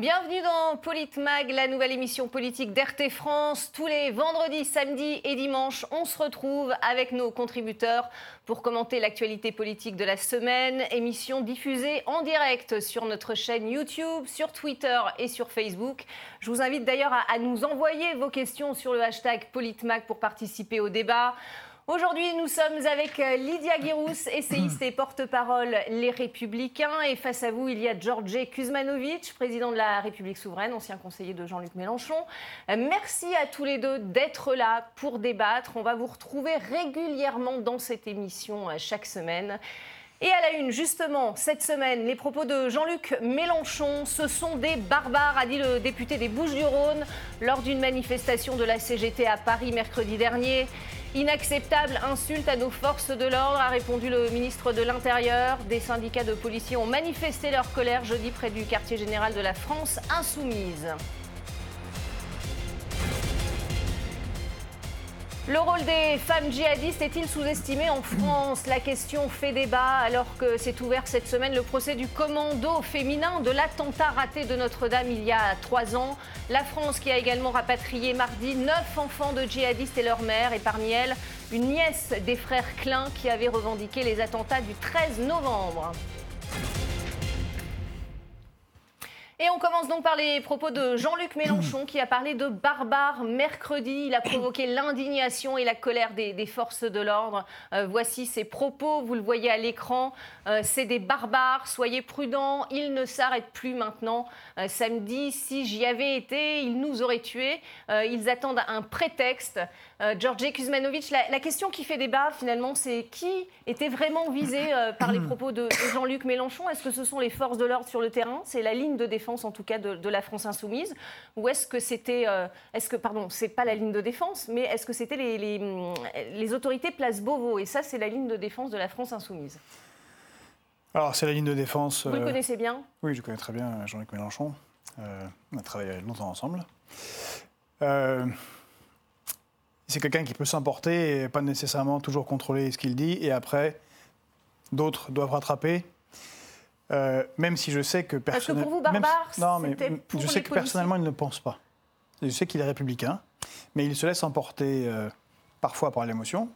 Bienvenue dans Politmag, la nouvelle émission politique d'RT France. Tous les vendredis, samedis et dimanches, on se retrouve avec nos contributeurs pour commenter l'actualité politique de la semaine. Émission diffusée en direct sur notre chaîne YouTube, sur Twitter et sur Facebook. Je vous invite d'ailleurs à, nous envoyer vos questions sur le hashtag Politmag pour participer au débat. Aujourd'hui, nous sommes avec euh, Lydia Guirous, essayiste et porte-parole Les Républicains. Et face à vous, il y a George Kuzmanovic, président de la République souveraine, ancien conseiller de Jean-Luc Mélenchon. Euh, merci à tous les deux d'être là pour débattre. On va vous retrouver régulièrement dans cette émission euh, chaque semaine. Et à la une, justement, cette semaine, les propos de Jean-Luc Mélenchon, ce sont des barbares, a dit le député des Bouches-du-Rhône lors d'une manifestation de la CGT à Paris mercredi dernier. Inacceptable insulte à nos forces de l'ordre, a répondu le ministre de l'Intérieur. Des syndicats de policiers ont manifesté leur colère jeudi près du quartier général de la France insoumise. Le rôle des femmes djihadistes est-il sous-estimé en France? La question fait débat alors que s'est ouvert cette semaine le procès du commando féminin de l'attentat raté de Notre-Dame il y a trois ans. La France qui a également rapatrié mardi neuf enfants de djihadistes et leur mère et parmi elles une nièce des frères Klein qui avait revendiqué les attentats du 13 novembre. Et on commence donc par les propos de Jean-Luc Mélenchon qui a parlé de barbares mercredi. Il a provoqué l'indignation et la colère des, forces de l'ordre. Euh, voici ses propos, vous le voyez à l'écran. Euh, c'est des barbares, soyez prudents, ils ne s'arrêtent plus maintenant. Euh, samedi, si j'y avais été, ils nous auraient tués. ils attendent un prétexte. Georgi Kuzmanovic, la, question qui fait débat finalement, c'est qui était vraiment visé par les propos de Jean-Luc Mélenchon? Est-ce que ce sont les forces de l'ordre sur le terrain? C'est la ligne de défense en tout cas de, la France insoumise? Ou est-ce que c'était, euh, est-ce que, pardon, c'est pas la ligne de défense, mais est-ce que c'était les, les, autorités Place Beauvau? Et ça, c'est la ligne de défense de la France insoumise. Alors, c'est la ligne de défense. Vous le euh, connaissez bien? Oui, je connais très bien Jean-Luc Mélenchon. Euh, on a travaillé longtemps ensemble. C'est quelqu'un qui peut s'emporter et pas nécessairement toujours contrôler ce qu'il dit. Et après, d'autres doivent rattraper. Euh, même si je sais que personnellement. pour vous, Barbare, non, mais je sais que personnellement, il ne pense pas. Je sais qu'il est républicain, mais il se laisse emporter euh, parfois par l'émotion.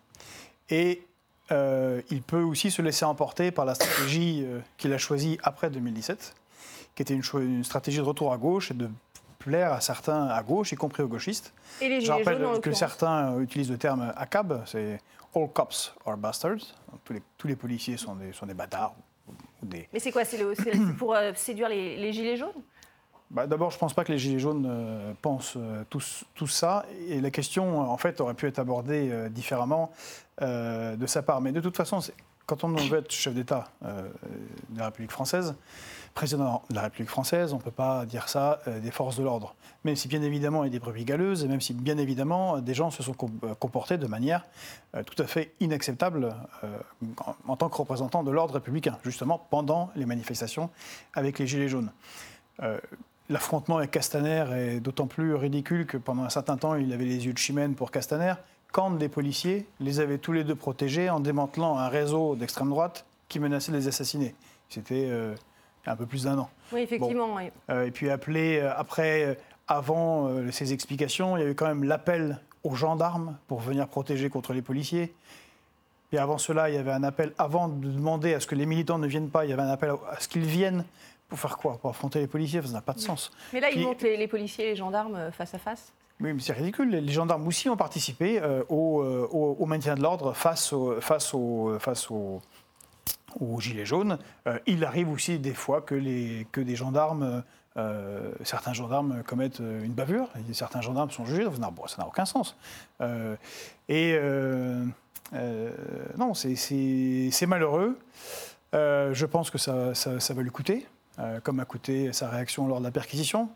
Et euh, il peut aussi se laisser emporter par la stratégie qu'il a choisie après 2017, qui était une, une, stratégie de retour à gauche et de plaire à certains à gauche, y compris aux gauchistes. Et les Je rappelle que certains utilisent le terme ACAB, c'est All cops are bastards. Tous les, tous les policiers sont des, sont des bâtards mais c'est quoi C'est pour euh, séduire les, gilets jaunes? Bah, D'abord, je ne pense pas que les Gilets jaunes euh, pensent euh, tout, ça. Et la question, en fait, aurait pu être abordée différemment de sa part. Mais de toute façon, quand on veut être chef d'État de la République française, président de la République française, on ne peut pas dire ça euh, des forces de l'ordre. Même si bien évidemment il y a des brebis galeuses, et même si bien évidemment des gens se sont euh, comportés de manière euh, tout à fait inacceptable en, tant que représentant de l'ordre républicain, justement pendant les manifestations avec les Gilets jaunes. L'affrontement avec Castaner est d'autant plus ridicule que pendant un certain temps, il avait les yeux de chimène pour Castaner, quand des policiers les avaient tous les deux protégés en démantelant un réseau d'extrême droite qui menaçait de les assassiner. C'était un peu plus d'un an. Oui, effectivement. Euh, et puis appelé, euh, après, euh, avant ces explications, il y avait quand même l'appel aux gendarmes pour venir protéger contre les policiers. Et avant cela, il y avait un appel, avant de demander à ce que les militants ne viennent pas, il y avait un appel à ce qu'ils viennent. Pour faire quoi? Pour affronter les policiers? Ça n'a pas de sens. Mais là, ils montent les, policiers et les gendarmes face à face? Oui, mais c'est ridicule. Les gendarmes aussi ont participé au, au, maintien de l'ordre face, aux Gilets jaunes, euh, il arrive aussi des fois que, des gendarmes, euh, certains gendarmes commettent une bavure, certains gendarmes sont jugés, ça n'a aucun sens. Euh, et non, c'est malheureux. je pense que ça, va lui coûter. Comme a coûté sa réaction lors de la perquisition.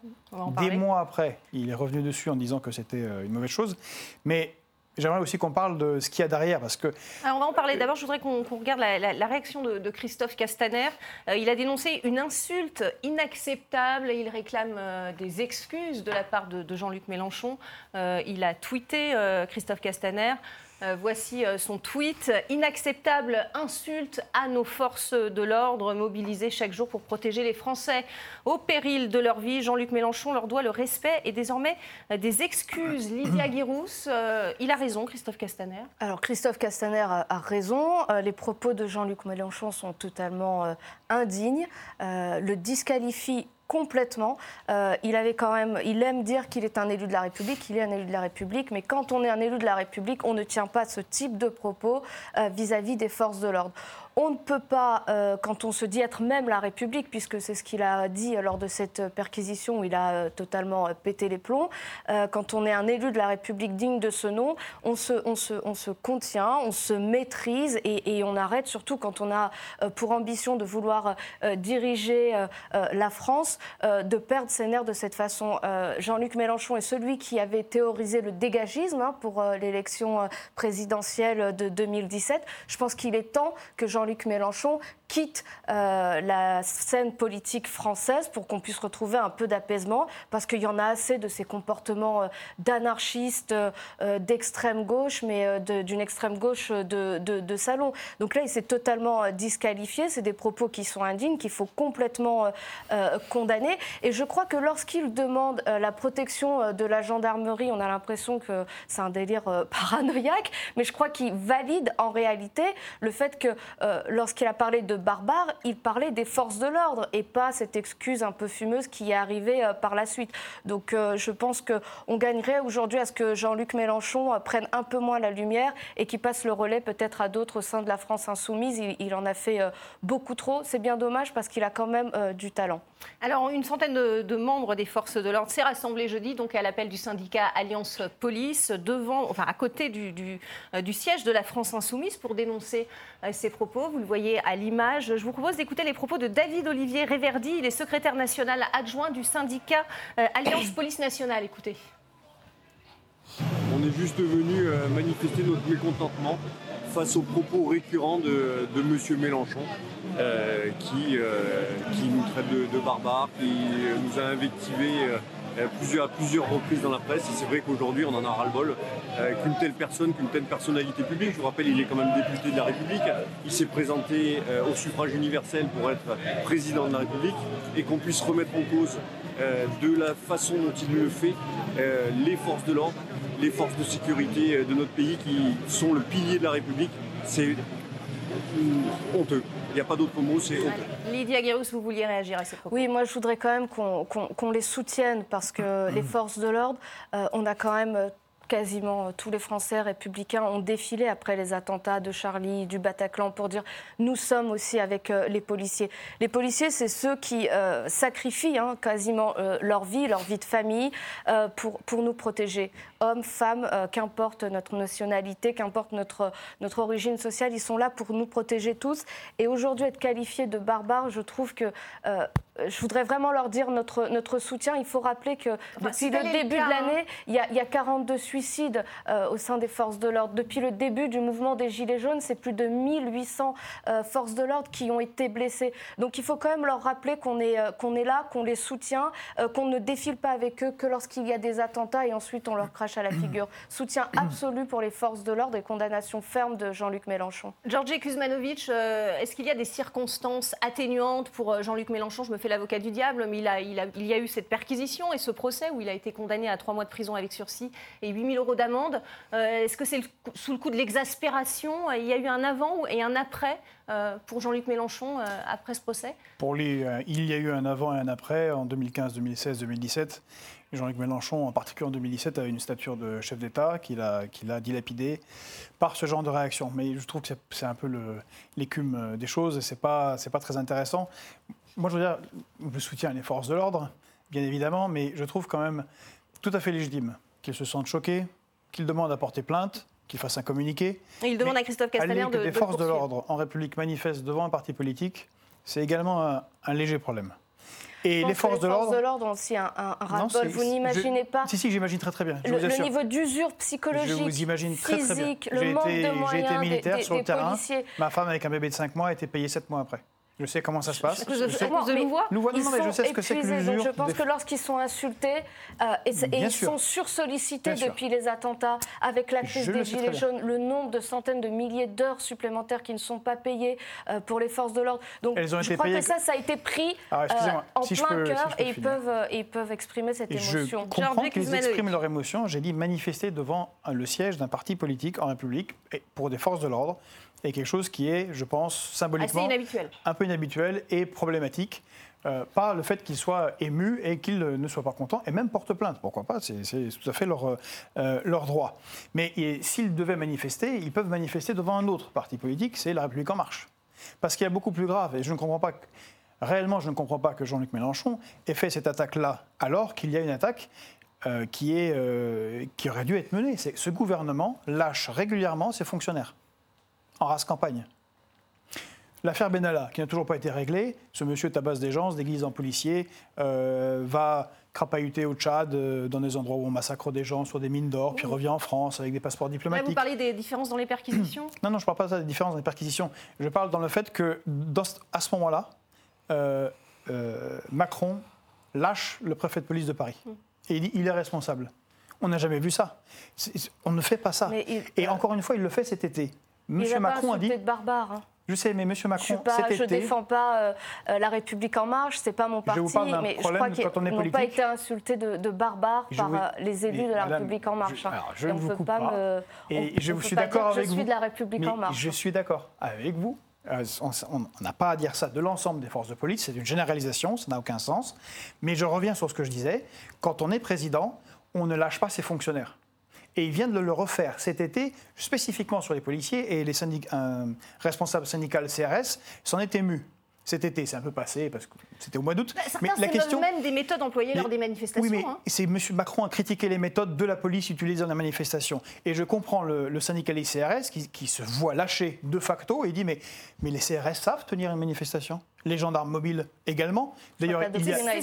Des mois après, il est revenu dessus en disant que c'était une mauvaise chose. Mais J'aimerais aussi qu'on parle de ce qu'il y a derrière, parce que... Alors on va en parler. D'abord, je voudrais qu'on regarde la, réaction de, Christophe Castaner. Euh, il a dénoncé une insulte inacceptable et il réclame euh, des excuses de la part de, Jean-Luc Mélenchon. Euh, il a tweeté, Christophe Castaner, Euh, voici euh, son tweet. Inacceptable insulte à nos forces de l'ordre mobilisées chaque jour pour protéger les Français au péril de leur vie. Jean-Luc Mélenchon leur doit le respect et désormais euh, des excuses. Lydia Guirousse, il a raison, Christophe Castaner Alors Christophe Castaner a, raison. les propos de Jean-Luc Mélenchon sont totalement indignes. le disqualifie complètement. Euh, il avait quand même, il aime dire qu'il est un élu de la République, il est un élu de la République, mais quand on est un élu de la République, on ne tient pas ce type de propos euh, vis-à-vis des forces de l'ordre. On ne peut pas, euh, quand on se dit être même la République, puisque c'est ce qu'il a dit lors de cette perquisition où il a totalement pété les plombs, quand on est un élu de la République digne de ce nom, on se, on se, on se contient, on se maîtrise et, on arrête, surtout quand on a pour ambition de vouloir diriger la France euh, de perdre ses nerfs de cette façon. Euh, Jean-Luc Mélenchon est celui qui avait théorisé le dégagisme hein, pour euh, l'élection présidentielle de 2017. Je pense qu'il est temps que Jean-Luc Mélenchon quitte la scène politique française pour qu'on puisse retrouver un peu d'apaisement, parce qu'il y en a assez de ces comportements d'anarchistes d'extrême gauche, mais d'une extrême gauche de, de, salon. Donc là, il s'est totalement disqualifié. C'est des propos qui sont indignes, qu'il faut complètement condamner et je crois que lorsqu'il demande euh, la protection euh, de la gendarmerie, on a l'impression que c'est un délire euh, paranoïaque, mais je crois qu'il valide en réalité le fait que lorsqu'il a parlé de barbares, il parlait des forces de l'ordre et pas cette excuse un peu fumeuse qui est arrivée par la suite. Donc je pense qu'on gagnerait aujourd'hui à ce que Jean-Luc Mélenchon prenne un peu moins la lumière et qu'il passe le relais peut-être à d'autres au sein de la France insoumise. Il, en a fait beaucoup trop. C'est bien dommage parce qu'il a quand même du talent. Alors, une centaine de, membres des forces de l'ordre s'est rassemblée jeudi, donc à l'appel du syndicat Alliance Police, devant, enfin à côté du, euh, siège de la France Insoumise pour dénoncer euh, ces propos. Vous le voyez à l'image. Je vous propose d'écouter les propos de David Olivier Réverdi. Il est secrétaire national adjoint du syndicat euh, Alliance Police Nationale. Écoutez. On est juste venu manifester notre mécontentement face aux propos récurrents de, de M. Mélenchon, euh, qui, euh, nous traite de, barbares, qui nous a invectivés euh, plusieurs, à plusieurs reprises dans la presse. Et c'est vrai qu'aujourd'hui, on en a ras-le-bol qu'une telle personne, qu'une telle personnalité publique, je vous rappelle, il est quand même député de la République, il s'est présenté au suffrage universel pour être président de la République, et qu'on puisse remettre en cause de la façon dont il le fait les forces de l'ordre, les forces de sécurité de notre pays qui sont le pilier de la République. C'est honteux. Il n'y a pas d'autre mot, c'est honteux. Lydia Guérus, vous vouliez réagir à ces propos Oui, moi je voudrais quand même qu'on les soutienne parce que les forces de l'ordre, euh, on a quand même quasiment tous les Français républicains ont défilé après les attentats de Charlie, du Bataclan, pour dire nous sommes aussi avec euh, les policiers. Les policiers, c'est ceux qui euh, sacrifient hein, quasiment euh, leur vie, leur vie de famille, pour, pour nous protéger. Hommes, femmes, qu'importe notre nationalité, qu'importe notre, notre origine sociale, ils sont là pour nous protéger tous. Et aujourd'hui, être qualifié de barbare, je trouve que je voudrais vraiment leur dire notre, notre soutien. Il faut rappeler que depuis le début de l'année, hein. il, y a 42 suicides euh, au sein des forces de l'ordre. Depuis le début du mouvement des Gilets jaunes, c'est plus de 1800 euh, forces de l'ordre qui ont été blessées. Donc il faut quand même leur rappeler qu'on est, euh, qu'on est là, qu'on les soutient, qu'on ne défile pas avec eux que lorsqu'il y a des attentats et ensuite on leur crache à la figure. Soutien absolu pour les forces de l'ordre et condamnation ferme de Jean-Luc Mélenchon. Georgi Kuzmanovic, est-ce qu'il y a des circonstances atténuantes pour Jean-Luc Mélenchon? Je me fais l'avocat du diable, mais il, y a eu cette perquisition et ce procès où il a été condamné à trois mois de prison avec sursis et 8 000 euros d'amende. Euh, est-ce que c'est sous le coup de l'exaspération? Il y a eu un avant et un après euh, pour Jean-Luc Mélenchon euh, après ce procès? Pour lui, il y a eu un avant et un après en 2015, 2016, 2017. Jean-Luc Mélenchon, en particulier en 2017, avait une stature de chef d'État qu'il a, qu'il a dilapidée par ce genre de réaction. Mais je trouve que c'est un peu l'écume des choses et ce n'est pas très intéressant. Moi, je veux dire, je soutiens les forces de l'ordre, bien évidemment, mais je trouve quand même tout à fait légitime qu'ils se sentent choqués, qu'ils demandent à porter plainte, qu'ils fassent un communiqué. Et il demande à Christophe Castaner de. Que des forces de l'ordre en République manifestent devant un parti politique, c'est également un, léger problème. Et les forces, de l'ordre. Les forces de ont aussi un, un Vous n'imaginez pas. Si, si, j'imagine très très bien. le, niveau d'usure psychologique, je vous imagine très, physique, très bien. le manque de moyens. J'ai été militaire des, sur le terrain. Ma femme, avec un bébé de 5 mois, a été payée 7 mois après. Je sais comment ça se passe. Je sais- de Mais Louvois Louvois, non, mais je sais ce que c'est que l'usure. Je pense des- que lorsqu'ils sont insultés, euh, et, et ils sûr. sont sursollicités sûr. depuis les attentats, avec la crise Je des Gilets jaunes, le nombre de centaines de milliers d'heures supplémentaires qui ne sont pas payées euh, pour les forces de l'ordre. Donc Elles ont je été crois payées- que ça, ça a été pris excusez-moi, euh, en si je plein si cœur je et ils peuvent, ils peuvent exprimer cette Et je émotion. comprends Jean-Luc qu'ils expriment leur émotion. J'ai dit manifester devant le siège d'un parti politique en République pour des forces de l'ordre est quelque chose qui est, je pense, Assez symboliquement inhabituel. un peu inhabituel et problématique. euh, par le fait qu'ils soient émus et qu'ils euh, ne soient pas contents, et même portent plainte, pourquoi pas, c'est tout à fait leur, euh, leur droit. Mais s'ils devaient manifester, ils peuvent manifester devant un autre parti politique, c'est La République En Marche. Parce qu'il y a beaucoup plus grave, et je ne comprends pas, que- réellement je ne comprends pas que Jean-Luc Mélenchon ait fait cette attaque-là, alors qu'il y a une attaque euh, qui, est, euh, qui aurait dû être menée. Ce gouvernement lâche régulièrement ses fonctionnaires en race campagne. L'affaire Benalla, qui n'a toujours pas été réglée, ce monsieur tabasse des gens, se déguise en policier, euh, va crapahuter au Tchad, euh, dans des endroits où on massacre des gens sur des mines d'or, puis revient en France avec des passeports Là, vous diplomatiques. parlez des différences dans les perquisitions Non, non, je ne parle pas de ça, des différences dans les perquisitions. Je parle dans le fait que, dans à ce moment-là, euh, Macron lâche le préfet de police de Paris. Et il dit il est responsable. On n'a jamais vu ça. On ne fait pas ça. Il- Et encore une fois, il le fait cet été. Monsieur pas Macron a dit. insulté de barbare. hein. Je sais, mais Monsieur Je Macron, ne cet été. défends pas euh, euh, la République en marche, c'est pas mon Je parti, vous parle mais je crois qu'ils quand on est n'ont pas été insultés de, de barbares Je par euh, les élus de la madame, République en marche. je- alors, je ne vous coupe pas pas. me- Et on- je on suis pas d'accord avec je vous. suis de la République Mais en marche. Je suis d'accord avec vous. Euh, on n'a pas à dire ça de l'ensemble des forces de police, c'est une généralisation, ça n'a aucun sens. Mais je reviens sur ce que je disais. Quand on est président, on ne lâche pas ses fonctionnaires. Et il vient de le refaire cet été, spécifiquement sur les policiers, et les syndic- euh, responsables syndicaux CRS s'en est ému. Cet été, c'est un peu passé parce que c'était au mois d'août. Bah, Certains s'émeuvent même des méthodes employées lors Mais- des manifestations. Oui, mais hein. c'est M. Macron a critiqué les méthodes de la police utilisées dans la manifestation. Et je comprends le, le syndicaliste CRS qui, qui se voit lâcher de facto et dit mais, mais les CRS savent tenir une manifestation? Les gendarmes mobiles également? D'ailleurs, la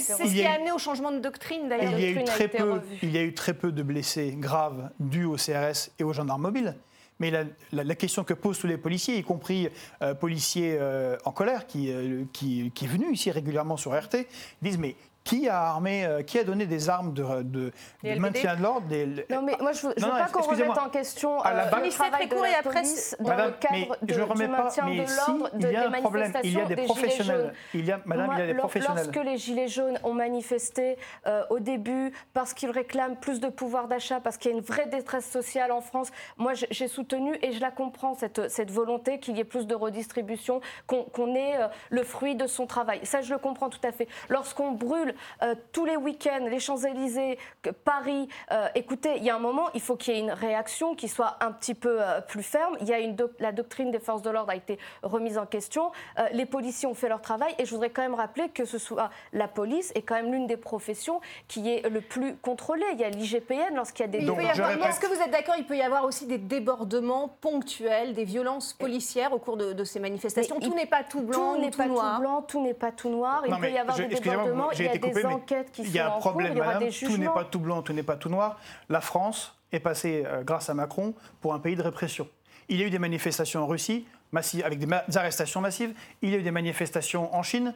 C'est ce qui a amené au changement de doctrine il d'ailleurs. y, a eu doctrine a très peu, revue. il y a eu très peu de blessés graves dus aux CRS et aux gendarmes mobiles. Mais la, question que posent tous les policiers, y compris euh, policiers euh, en colère, qui, euh, qui, qui est venu ici régulièrement sur RT, disent mais qui a armé, euh, qui a donné des armes de, maintien de l'ordre des- Non, mais moi, je ne veux, Non, pas qu'on remette en question À la euh, base- le travail de la après, police dans Madame, le cadre mais de, je du pas, maintien mais de si, l'ordre de, il y a des un problème, il y a manifestations des Gilets professionnels. jaunes. Il y a, madame, Moi, il y a des professionnels. Lorsque les Gilets jaunes ont manifesté euh, au début parce qu'ils réclament plus de pouvoir d'achat, parce qu'il y a une vraie détresse sociale en France, moi j'ai- soutenu et je la comprends, cette, cette volonté qu'il y ait plus de redistribution, qu'on qu'on ait euh, le fruit de son travail. Ça, je le comprends tout à fait. Lorsqu'on brûle euh, tous les week-ends les Champs-Élysées, Paris, euh, écoutez, il y a un moment, il faut qu'il y ait une réaction qui soit un petit peu euh, plus ferme. Il y a une doc- la doctrine des forces de l'ordre a été remise en question. Euh, les policiers ont fait leur travail et je voudrais quand même rappeler que ce soit la police est quand même l'une des professions qui est le plus contrôlée. Il y a l'IGPN lorsqu'il y a des Donc, Est-ce que vous êtes d'accord Il peut y avoir aussi des débordements ponctuels, des violences policières au cours de, de ces manifestations? Mais tout il- n'est pas tout blanc, tout ou n'est pas noir. tout blanc, tout n'est pas tout noir. Il Non, peut y avoir des débordements, j'ai été des mais enquêtes qui Il sont y a un en problème, cours, il y aura madame. des Tout n'est pas tout blanc, tout n'est pas tout noir. La France est passée, euh, grâce à Macron, pour un pays de répression. Il y a eu des manifestations en Russie, massives, avec des, ma- des arrestations massives. Il y a eu des manifestations en Chine.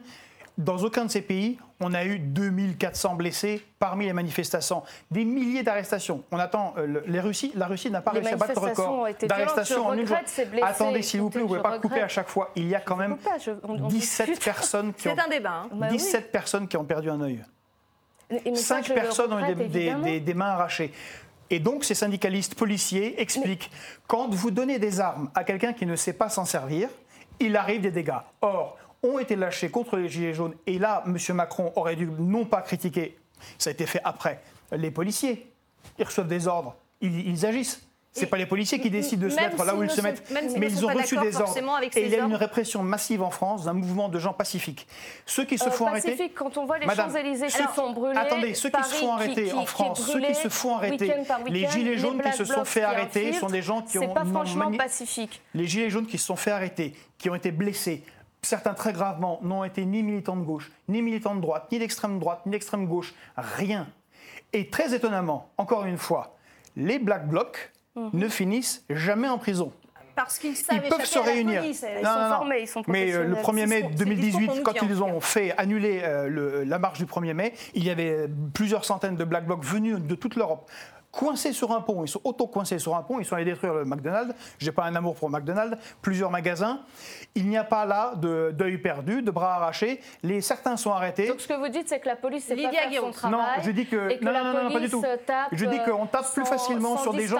Dans aucun de ces pays, on a eu 2400 blessés parmi les manifestants. Des milliers d'arrestations. On attend. euh, les la Russie n'a pas Les réussi à battre le manifestations record ont été d'arrestations en une blessés. Attendez, s'il vous plaît, vous ne pouvez pas couper à chaque fois. Il y a quand même Coupe pas, je- on- on 17 discute. personnes qui ont, C'est un débat. hein. Bah oui. 17 personnes qui ont perdu un œil. Et- mais ça, Cinq je le personnes ont eu regrette, des, des- évidemment. des- des mains arrachées. Et donc, ces syndicalistes policiers expliquent quand vous donnez des armes à quelqu'un qui ne sait pas s'en servir, il arrive des dégâts. Or, ont été lâchés contre les Gilets jaunes. Et là, M. Macron aurait dû non pas critiquer, ça a été fait après, les policiers. Ils reçoivent des ordres, ils, ils agissent. Ce Et pas les policiers qui décident de se mettre là où ils se sont- mettent. même Mais ils ont reçu des ordres. Et il y a une répression massive en France d'un mouvement de gens pacifiques. Ceux qui se Euh, font arrêter. Pacifique, quand on voit les Madame, Champs-Élysées qui sont brûlés. Attendez, ceux qui se font arrêter qui- en France, ceux qui se font arrêter, week-end les gilets jaunes qui se sont fait arrêter sont des gens qui C'est ont pas franchement mani- pacifique. Les gilets jaunes qui se sont fait arrêter, qui ont été blessés, certains très gravement, n'ont été ni militants de gauche, ni militants de droite, ni d'extrême droite, ni d'extrême gauche, rien. Et très étonnamment, encore une fois, les Black Blocs Mhm. ne finissent jamais en prison. parce qu'ils savent ils peuvent se réunir. police. Ils Non, sont non, formés, ils sont Mais euh, le professionnels. 1er mai C'est ce qu'on- c'est le discours 2018, qu'on nous quand ils ont fait annuler euh, le- la marche du 1er mai, il y avait plusieurs centaines de Black Blocs venus de toute l'Europe. Coincés sur un pont, ils sont auto-coincés sur un pont, ils sont allés détruire le McDonald's. J'ai pas un amour pour McDonald's, plusieurs magasins. Il n'y a pas là de deuil perdu, de bras arrachés. Les, certains sont arrêtés. Donc ce que vous dites, c'est que la police sait pas Lydia faire Guillaume. son travail. Non, je dis que et que non, la non, non, non, pas du tout. tape, Je dis qu'on tape plus facilement sans sur des gens.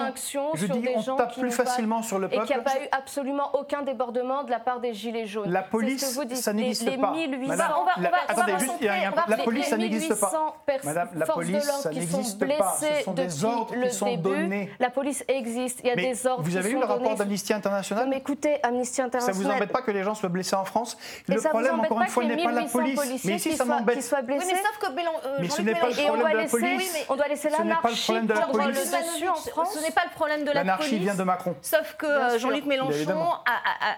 Je dis des on gens tape plus pas- facilement sur le Et qu'il n'y a peuple. pas eu absolument aucun débordement de la part des Gilets jaunes. La police, ce que vous dites. ça n'existe pas. 1800 Madame, on va- on la- va- on attendez, va juste, il y a- la les- police, ça n'existe pas. 1800 pers- Madame, la police, ça n'existe sont pas. Ce sont des depuis ordres le qui sont début. donnés. La police existe. Il y a Mais des ordres vous qui avez sont lu le rapport d'Amnesty International Non, mais écoutez, Amnesty Ça International. vous embête pas que les gens soient blessés en France Et Le ça vous problème, embête encore pas une fois, n'est pas la 1800 police. Mais ici, qui ça soient- m'embête. Oui, mais sauf que Bélan- euh, Mais ce Jean-Luc n'est pas le problème de la police. on doit laisser Ce n'est pas le l'anarchie problème de la prendre police. le dessus en France. Ce n'est pas le problème de la L'anarchie police. vient de Macron. Sauf que euh. Jean-Luc Mélenchon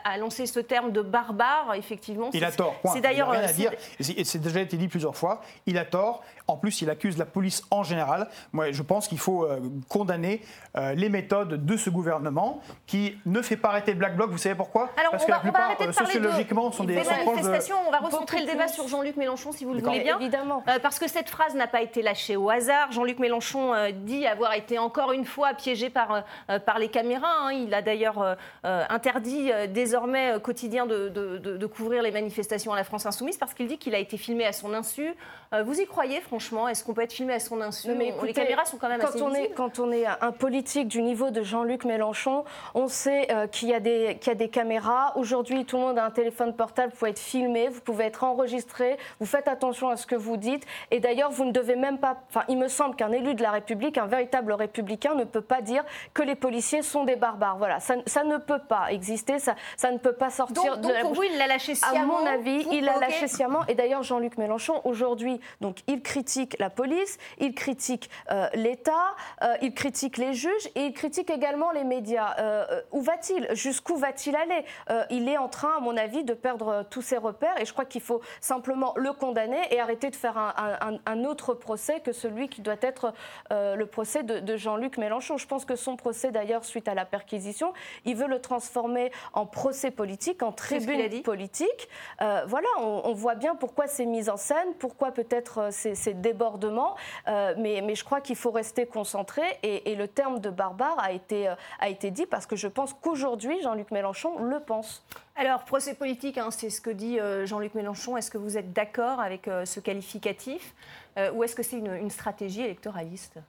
a, lancé ce terme de barbare, effectivement. Il a tort. C'est d'ailleurs. rien à c'est- dire. Et c'est- et c'est déjà été dit plusieurs fois. Il a tort. En plus, il accuse la police en général. Moi, je pense qu'il faut euh, condamner euh, les méthodes de ce gouvernement qui ne fait pas arrêter le Black Bloc. Vous savez pourquoi? Alors, Parce on que va, la plupart, arrêter de euh, sociologiquement, sont des des sont proches de- manifestations. On va recentrer le débat sur Jean-Luc Mélenchon, si vous le voulez bien. Évidemment. Euh, parce que cette phrase n'a pas été lâchée au hasard. Jean-Luc Mélenchon euh, dit avoir été encore une fois piégé par, euh, euh, par les caméras. hein. Il a d'ailleurs euh, euh, interdit euh, désormais euh, quotidien de, de- de- de couvrir les manifestations à la France Insoumise parce qu'il dit qu'il a été filmé à son insu. Euh, vous y croyez franchement? Est-ce qu'on peut être filmé? À son insu mais On- Les écoutez, caméras sont quand même quand assez on est quand on est un politique du niveau de Jean-Luc Mélenchon, on sait euh, qu'il y a des qu'il y a des caméras. Aujourd'hui, tout le monde a un téléphone portable, vous pouvez être filmé, vous pouvez être enregistré. Vous faites attention à ce que vous dites. Et d'ailleurs, vous ne devez même pas. Enfin, il me semble qu'un élu de la République, un véritable républicain, ne peut pas dire que les policiers sont des barbares. Voilà, ça, ça ne peut pas exister. Ça, ça ne peut pas sortir Donc, de donc la pour vous, il l'a lâché À sciemment? mon avis, il l'a lâché sciemment. Et d'ailleurs, Jean-Luc Mélenchon, aujourd'hui, donc, il critique la police, il critique euh, l'État, euh, il critique les juges et il critique également les médias. Euh, où va-t-il? Jusqu'où va-t-il aller? Il est en train, à mon avis, de perdre tous ses repères. Et je crois qu'il faut simplement le condamner et arrêter de faire un, un- un autre procès que celui qui doit être le procès de, de Jean-Luc Mélenchon. Je pense que son procès, d'ailleurs, suite à la perquisition, il veut le transformer en procès politique, en C'est tribune politique. Voilà, on, on voit bien pourquoi ces mises en scène, pourquoi peut-être euh, ces, ces débordements, euh, mais, mais je crois qu'il faut rester concentré et, et le terme de barbare a été, euh, a été dit parce que je pense qu'aujourd'hui, Jean-Luc Mélenchon le pense. Alors, procès politique, hein, c'est ce que dit euh, Jean-Luc Mélenchon. Est-ce que vous êtes d'accord avec euh, ce qualificatif euh, ou est-ce que c'est une, une stratégie électoraliste?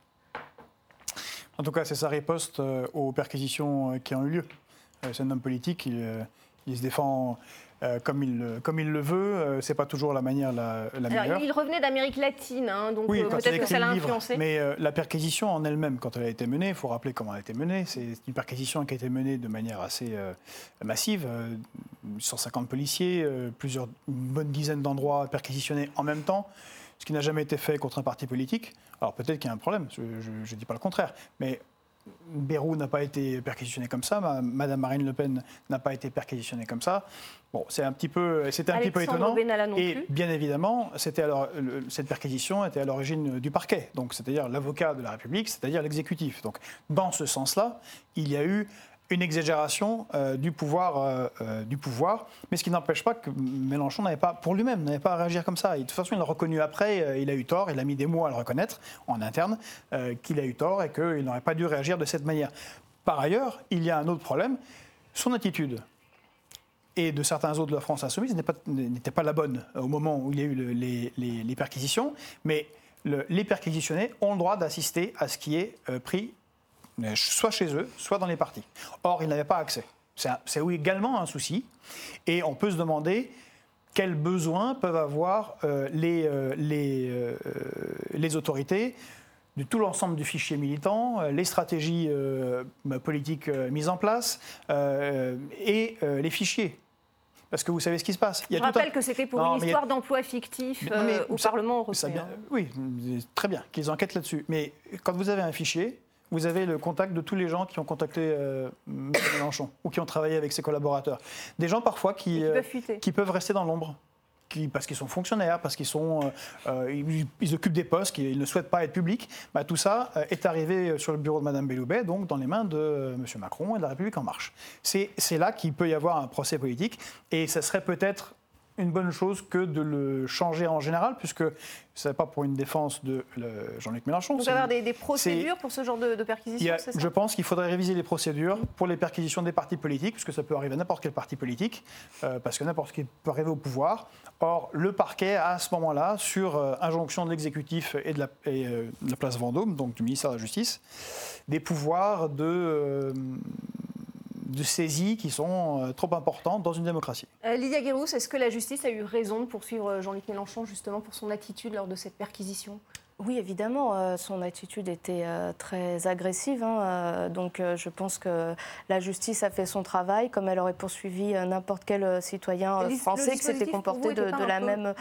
En tout cas, c'est sa riposte euh, aux perquisitions euh, qui ont eu lieu. Euh, C'est un homme politique, il, euh, il se défend euh, comme, il, le- comme il le veut. Euh, C'est pas toujours la manière la, la meilleure. Alors, il revenait d'Amérique latine, hein, donc Oui, euh, peut-être que ça l'a influencé. Mais euh, la perquisition en elle-même, quand elle a été menée, il faut rappeler comment elle a été menée. C'est une perquisition qui a été menée de manière assez massive. euh, 150 policiers, plusieurs, une bonne dizaine d'endroits perquisitionnés en même temps, ce qui n'a jamais été fait contre un parti politique. Alors peut-être qu'il y a un problème, je ne dis pas le contraire, mais Bérou n'a pas été perquisitionné comme ça, ma- Madame Marine Le Pen n'a pas été perquisitionnée comme ça. Bon, c'est un petit peu, c'était un petit peu étonnant. Benalla non et plus. bien évidemment, c'était alors cette perquisition était à l'origine du parquet, donc c'est-à-dire l'avocat de la République, c'est-à-dire l'exécutif. Donc dans ce sens-là, il y a eu une exagération euh, du pouvoir, euh, euh, du pouvoir, mais ce qui n'empêche pas que Mélenchon n'avait pas, pour lui-même, n'avait pas à réagir comme ça. De toute façon, il l'a reconnu après, il a eu tort, il a mis des mois à le reconnaître en interne, qu'il a eu tort et qu'il n'aurait pas dû réagir de cette manière. Par ailleurs, il y a un autre problème, son attitude et de certains autres de la France insoumise n'était pas la bonne au moment où il y a eu le- les, perquisitions, mais le- les perquisitionnés ont le droit d'assister à ce qui est pris soit chez eux, soit dans les partis. Or, ils n'avaient pas accès. C'est également un souci, et on peut se demander quels besoins peuvent avoir euh, les, euh, les, euh, les autorités de tout l'ensemble du fichier militant, les stratégies politiques mises en place et les fichiers. Parce que vous savez ce qui se passe. Il y a Je tout un- rappelle que c'était pour Non, une a- histoire d'emploi fictif Mais- au ça- Parlement européen. oui, très bien qu'ils enquêtent là-dessus. Mais quand vous avez un fichier, vous avez le contact de tous les gens qui ont contacté euh, M. Mélenchon ou qui ont travaillé avec ses collaborateurs. Des gens parfois qui, qui euh, peuvent fuiter. qui peuvent rester dans l'ombre. parce qu'ils sont fonctionnaires, parce qu'ils sont, ils, occupent des postes, qu'ils ne souhaitent pas être publics, bah, tout ça est arrivé sur le bureau de Mme Belloubet, donc dans les mains de M. Macron et de la République En Marche. C'est là qu'il peut y avoir un procès politique, et ça serait peut-être une bonne chose que de le changer en général, puisque ce n'est pas pour une défense de Jean-Luc Mélenchon. Vous avoir des, procédures pour ce genre de, de perquisition Je pense qu'il faudrait réviser les procédures pour les perquisitions des partis politiques, puisque ça peut arriver à n'importe quel parti politique, euh, parce que n'importe qui peut arriver au pouvoir. Or, le parquet à ce moment-là, sur euh, injonction de l'exécutif et, de la, euh, de la place Vendôme, donc du ministère de la Justice, des pouvoirs de de saisies qui sont euh, trop importantes dans une démocratie. Euh, Lydia Guérousse, est-ce que la justice a eu raison de poursuivre euh, Jean-Luc Mélenchon justement pour son attitude lors de cette perquisition? Oui, évidemment, euh, son attitude était euh, très agressive. Hein, euh, donc je pense que la justice a fait son travail, comme elle aurait poursuivi n'importe quel citoyen français qui s'était comporté de, la même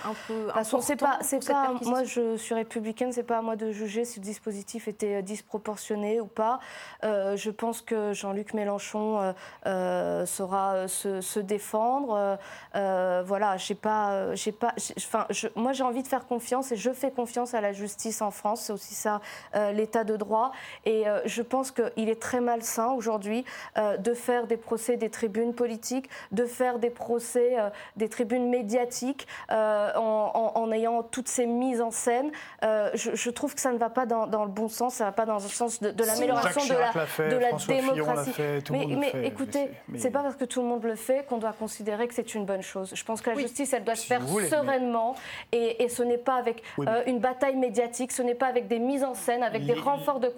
façon. C'est pas, c'est pas. Moi, je suis républicaine. C'est pas à moi de juger si le dispositif était disproportionné ou pas. je pense que Jean-Luc Mélenchon saura se, défendre. voilà, j'ai pas, j'ai pas. Enfin, moi, j'ai envie de faire confiance et je fais confiance à la justice en France, c'est aussi ça euh, l'état de droit. Et euh, je pense qu'il est très malsain aujourd'hui euh, de faire des procès des tribunes politiques, de faire des procès des tribunes médiatiques en, ayant toutes ces mises en scène. Je, trouve que ça ne va pas dans, le bon sens, ça ne va pas dans le sens de, l'amélioration de la, de la démocratie. mais, écoutez, c'est pas parce que tout le monde le fait qu'on doit considérer que c'est une bonne chose. Je pense que la justice, elle doit se faire sereinement et, ce n'est pas avec une bataille médiatique ce n'est pas avec des mises en scène, avec des renforts de,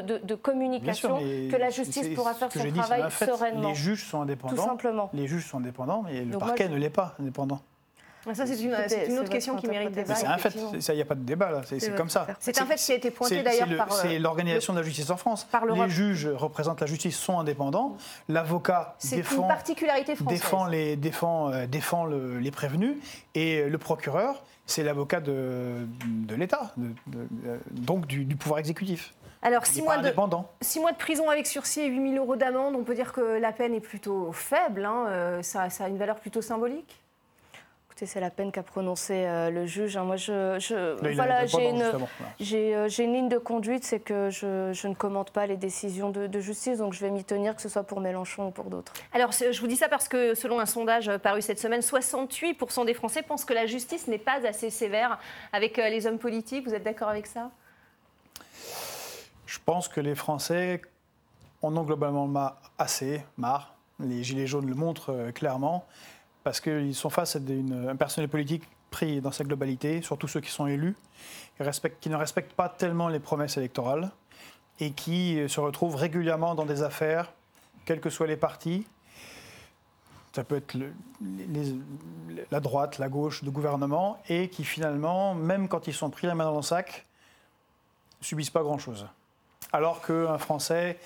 de, communication que la justice pourra faire son travail sereinement. Les juges sont indépendants. Tout simplement. Les juges sont indépendants, mais le parquet ne l'est pas indépendant. Ça, c'est une, autre question qui mérite débat. C'est un fait, il n'y a pas de débat là, c'est comme ça. C'est un fait qui a été pointé d'ailleurs par. C'est euh, l'organisation de la justice en France. les juges représentent la justice, sont indépendants. L'avocat défend, défend, les, défend, euh, défend les prévenus. Et le procureur, c'est l'avocat de, de l'État, donc du, pouvoir exécutif. Alors, six mois, de, six mois de prison avec sursis et 8 000 euros d'amende, on peut dire que la peine est plutôt faible, hein, euh, ça, ça a une valeur plutôt symbolique? C'est la peine qu'a prononcé euh, le juge. Hein. Moi, je, voilà, j'ai une, euh, ligne de conduite, c'est que je, ne commente pas les décisions de, justice, donc je vais m'y tenir, que ce soit pour Mélenchon ou pour d'autres. Alors, je vous dis ça parce que selon un sondage paru cette semaine, 68% des Français pensent que la justice n'est pas assez sévère avec euh, les hommes politiques. Vous êtes d'accord avec ça? Je pense que les Français en ont globalement assez marre. Les Gilets jaunes le montrent clairement parce qu'ils sont face à un personnel politique pris dans sa globalité, surtout ceux qui sont élus, qui ne respectent pas tellement les promesses électorales et qui se retrouvent régulièrement dans des affaires, quels que soient les partis. Ça peut être la droite, la gauche de gouvernement, et qui finalement, même quand ils sont pris la main dans le sac, subissent pas grand-chose. Alors qu'un Français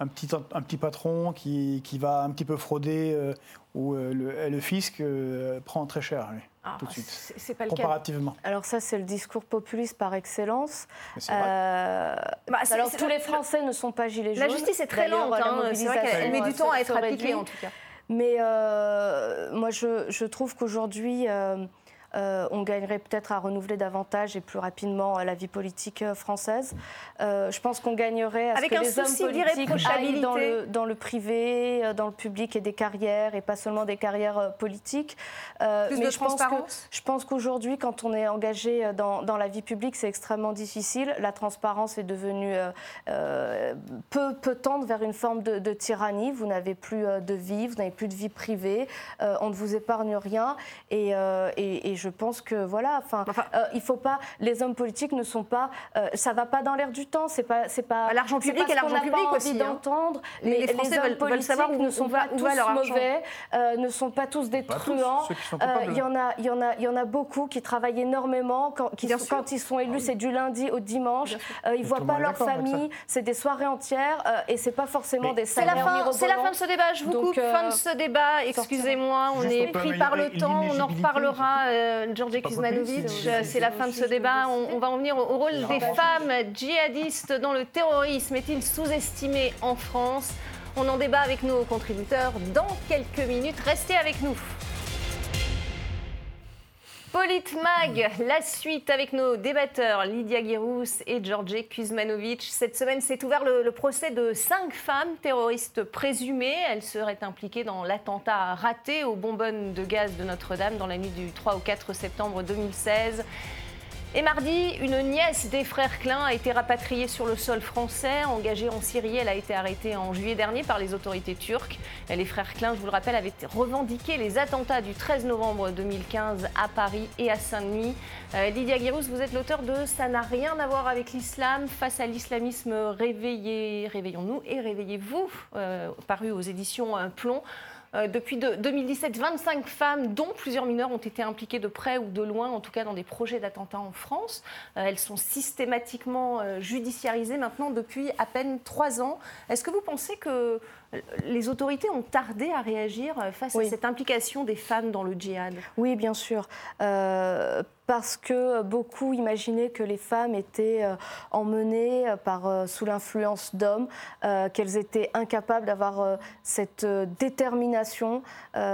un petit, un petit patron qui, qui, va un petit peu frauder euh, ou euh, le, le, fisc euh, prend très cher ah, tout de suite. C'est pas le comparativement. Alors ça, c'est le discours populiste par excellence. Bah, alors tous les Français ne sont pas gilets jaunes. La justice est très lente. Hein, c'est vrai qu'elle met du temps à être appliquée en tout cas. Mais moi, je, je trouve qu'aujourd'hui euh, on gagnerait peut-être à renouveler davantage et plus rapidement la vie politique euh, française. Euh, je pense qu'on gagnerait à ce que les hommes politiques aillent dans le, dans le privé, dans le public et des carrières, et pas seulement des carrières politiques. plus de je transparence pense Je pense qu'aujourd'hui, quand on est engagé dans, dans la vie publique, c'est extrêmement difficile. La transparence est devenue peu, peu tendre vers une forme de, tyrannie. Vous n'avez plus de vie, vous n'avez plus de vie privée, on ne vous épargne rien. Et, et, et je pense que voilà, enfin, euh, il faut pas. Les hommes politiques ne sont pas. Euh, ça va pas dans l'air du temps. C'est pas, c'est pas. Bah, l'argent public et l'argent public pas aussi. Hein. d'entendre. Les, les, Français hommes veulent, savoir où, ne sont pas tous mauvais, euh, ne sont pas tous des truands. Il y en a, il y en a, il y en a beaucoup qui travaillent énormément. Quand, qui, quand ils sont élus, c'est du lundi au dimanche. ils voient pas leur famille. C'est des soirées entières et c'est pas forcément des salaires C'est la fin de ce débat. Je vous coupe. Fin de ce débat. Excusez-moi, on est pris par le temps. On en reparlera. Georges Kuzmanovic. C'est la fin de ce débat. On, va en venir au, rôle des femmes djihadistes dans le terrorisme. Est-il sous-estimé en France? On en débat avec nos contributeurs dans quelques minutes. Restez avec nous. Politmag, la suite avec nos débatteurs Lydia Guirous et Georgie Kuzmanovic. Cette semaine s'est ouvert le, procès de cinq femmes terroristes présumées. Elles seraient impliquées dans l'attentat raté aux bonbonnes de gaz de Notre-Dame dans la nuit du 3 au 4 septembre 2016. Et mardi, une nièce des frères Klein a été rapatriée sur le sol français. Engagée en Syrie, elle a été arrêtée en juillet dernier par les autorités turques. Les frères Klein, je vous le rappelle, avaient revendiqué les attentats du 13 novembre 2015 à Paris et à Saint-Denis. Euh, Lydia Guirous, vous êtes l'auteur de Ça n'a rien à voir avec l'islam face à l'islamisme réveillé, réveillons-nous et réveillez-vous, euh, paru aux éditions Plomb. Euh, depuis 2017, 25 femmes, dont plusieurs mineurs, ont été impliquées de près ou de loin, en tout cas dans des projets d'attentats en France. Euh, elles sont systématiquement euh, judiciarisées maintenant depuis à peine trois ans. Est-ce que vous pensez que les autorités ont tardé à réagir face à cette implication des femmes dans le djihad Oui, bien sûr parce que beaucoup imaginaient que les femmes étaient euh, emmenées euh, par, euh, sous l'influence d'hommes, qu'elles étaient incapables d'avoir cette détermination,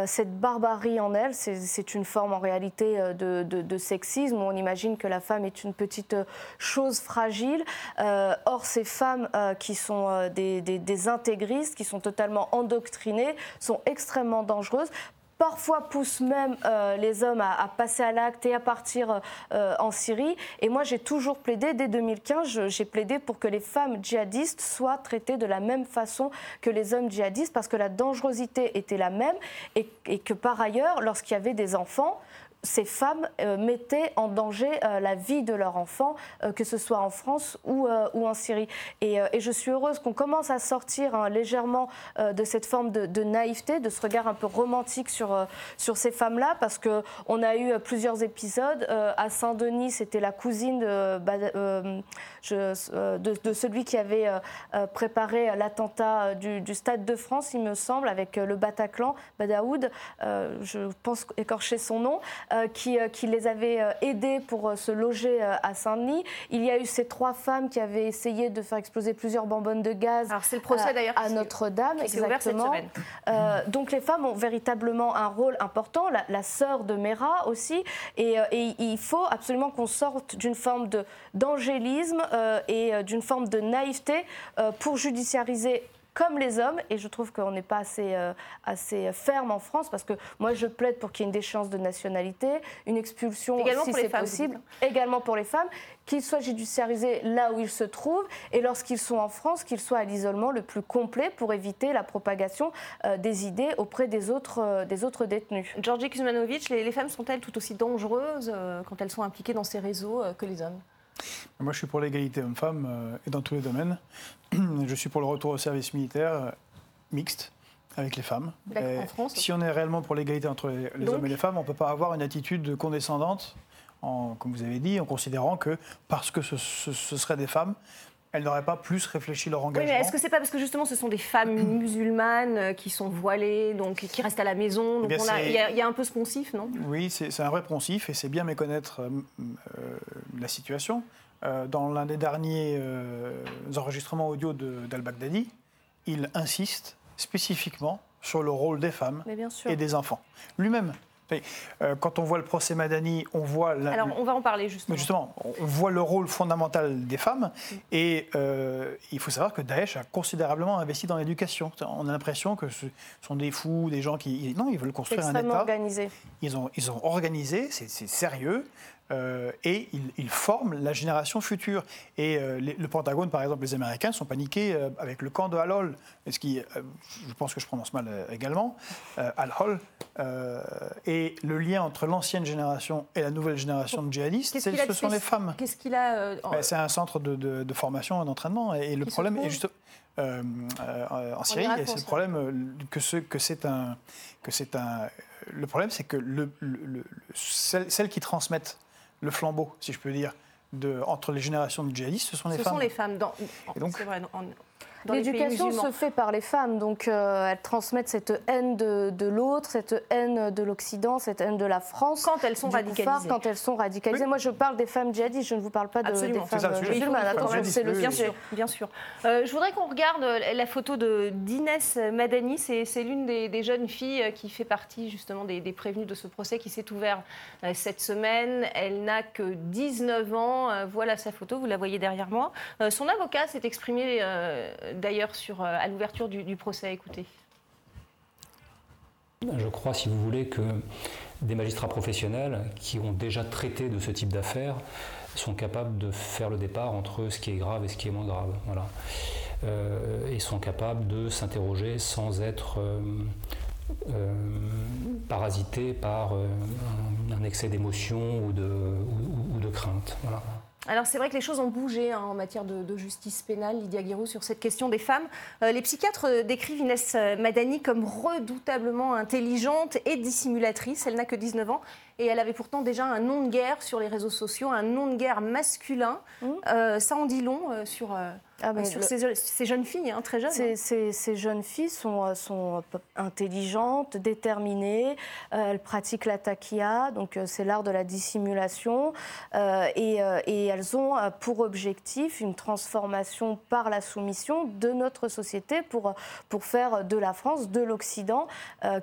cette barbarie en elles. C'est une forme en réalité de, sexisme où on imagine que la femme est une petite chose fragile. or, ces femmes qui sont des, des intégristes, qui sont totalement endoctrinées, sont extrêmement dangereuses parfois poussent même euh, les hommes à, passer à l'acte et à partir euh, en Syrie. Et moi, j'ai toujours plaidé, dès 2015, j'ai plaidé pour que les femmes djihadistes soient traitées de la même façon que les hommes djihadistes, parce que la dangerosité était la même et que par ailleurs, lorsqu'il y avait des enfants, ces femmes euh, mettaient en danger euh, la vie de leurs enfants, euh, que ce soit en France ou, ou en Syrie. Et, je suis heureuse qu'on commence à sortir hein, légèrement de cette forme de, naïveté, de ce regard un peu romantique sur, ces femmes-là, parce qu'on a eu plusieurs épisodes. à Saint-Denis, c'était la cousine de, bah, celui qui avait préparé l'attentat du, du, Stade de France, il me semble, avec le Bataclan, Badaoud, je pense écorcher son nom. Euh, euh, qui, les avait euh, aidés pour se loger à Saint-Denis. Il y a eu ces trois femmes qui avaient essayé de faire exploser plusieurs bonbonnes de gaz le procès, à Notre-Dame. Exactement. donc les femmes ont véritablement un rôle important, la, sœur de Mera aussi. Et, il faut absolument qu'on sorte d'une forme d'angélisme et d'une forme de naïveté pour judiciariser comme les hommes, et je trouve qu'on n'est pas assez, euh, assez ferme en France, parce que moi je plaide pour qu'il y ait une déchéance de nationalité, une expulsion si c'est possible, également pour les femmes, qu'ils soient judiciarisés là où ils se trouvent, et lorsqu'ils sont en France, qu'ils soient à l'isolement le plus complet pour éviter la propagation euh, des idées auprès des autres, euh, des autres détenus. Georgi Kuzmanovic, les, les femmes sont-elles tout aussi dangereuses quand elles sont impliquées dans ces réseaux que les hommes? Moi, je suis pour l'égalité homme-femme euh, et dans tous les domaines. Je suis pour le retour au service militaire euh, mixte avec les femmes. En France, si on est réellement pour l'égalité entre les, hommes et les femmes, on ne peut pas avoir une attitude condescendante, en, comme vous avez dit, en considérant que parce que ce, ce seraient des femmes, elles n'auraient pas plus réfléchi leur engagement. Oui, mais est-ce que c'est pas parce que justement ce sont des femmes musulmanes euh, qui sont voilées, donc qui restent à la maison donc il y, y, a un peu ce poncif, non? Oui, c'est un vrai poncif et c'est bien méconnaître euh, euh, la situation. dans l'un des derniers enregistrements audio d'Al-Baghdadi, il insiste spécifiquement sur le rôle des femmes et des enfants. Lui-même euh, quand on voit le procès Madani, on voit... Alors, on va en parler justement. Justement, on voit le rôle fondamental des femmes. Et euh, il faut savoir que Daesh a considérablement investi dans l'éducation. On a l'impression que ce sont des fous, des gens qui... Non, ils veulent construire un État. organisé. Ils ont, ils ont organisé, c'est sérieux. Euh, et ils, forment la génération future. Et euh, le Pentagone, par exemple, les Américains sont paniqués euh, avec le camp de Al-Hol, ce qui, je pense que je prononce mal également, Al-Hol. et le lien entre l'ancienne génération et la nouvelle génération de djihadistes, ce sont les femmes. Qu'est-ce qu'il a ben, C'est un centre de, formation et d'entraînement. Et, le problème est juste. en Syrie, c'est le problème que, ce, que c'est un, que c'est un. Le problème, c'est que le, celles, qui transmettent le flambeau, si je peux dire, de, entre les générations de djihadistes, ce sont les femmes. Ce sont les femmes. Dans, donc, vrai, dans les pays L'éducation se fait par les femmes, donc euh, elles transmettent cette haine de, de l'autre, cette haine de l'Occident, cette haine de la France. Quand elles sont du radicalisées. quand elles sont radicalisées. Moi, je parle des femmes djihadistes, je ne vous parle pas de, des femmes euh, musulmanes. C'est le Bien sûr, bien sûr. Euh, je voudrais qu'on regarde la photo de d'Inès Madani. C'est c'est l'une des, des jeunes filles qui fait partie justement des, des prévenus de ce procès qui s'est ouvert euh, cette semaine. Elle n'a que 19 ans. Voilà sa photo, vous la voyez derrière moi. Euh, Son avocat s'est exprimé euh, d'ailleurs euh, à l'ouverture du, du procès. Écoutez. Je crois, si vous voulez, que des magistrats professionnels qui ont déjà traité de ce type d'affaires sont capables de faire le départ entre ce qui est grave et ce qui est moins grave. Voilà. Euh, et sont capables de s'interroger sans être euh, euh, parasités par un, excès d'émotion ou de, crainte. Alors c'est vrai que les choses ont bougé hein, en matière de, de justice pénale, Lydia Guiraud, sur cette question des femmes. Euh, les psychiatres euh, décrivent Inès euh, Madani comme redoutablement intelligente et dissimulatrice. Elle n'a que 19 ans et elle avait pourtant déjà un nom de guerre sur les réseaux sociaux, un nom de guerre masculin. Mmh. Euh, ça en dit long euh, sur, Ah, mais sur le- ces, ces jeunes filles, hein, très jeunes. Ces, ces- ces jeunes filles sont, intelligentes, déterminées. euh, elles pratiquent la taquilla, donc euh, c'est l'art de la dissimulation. euh, et, et elles ont pour objectif une transformation par la soumission de notre société pour, pour faire de la France, de l'Occident,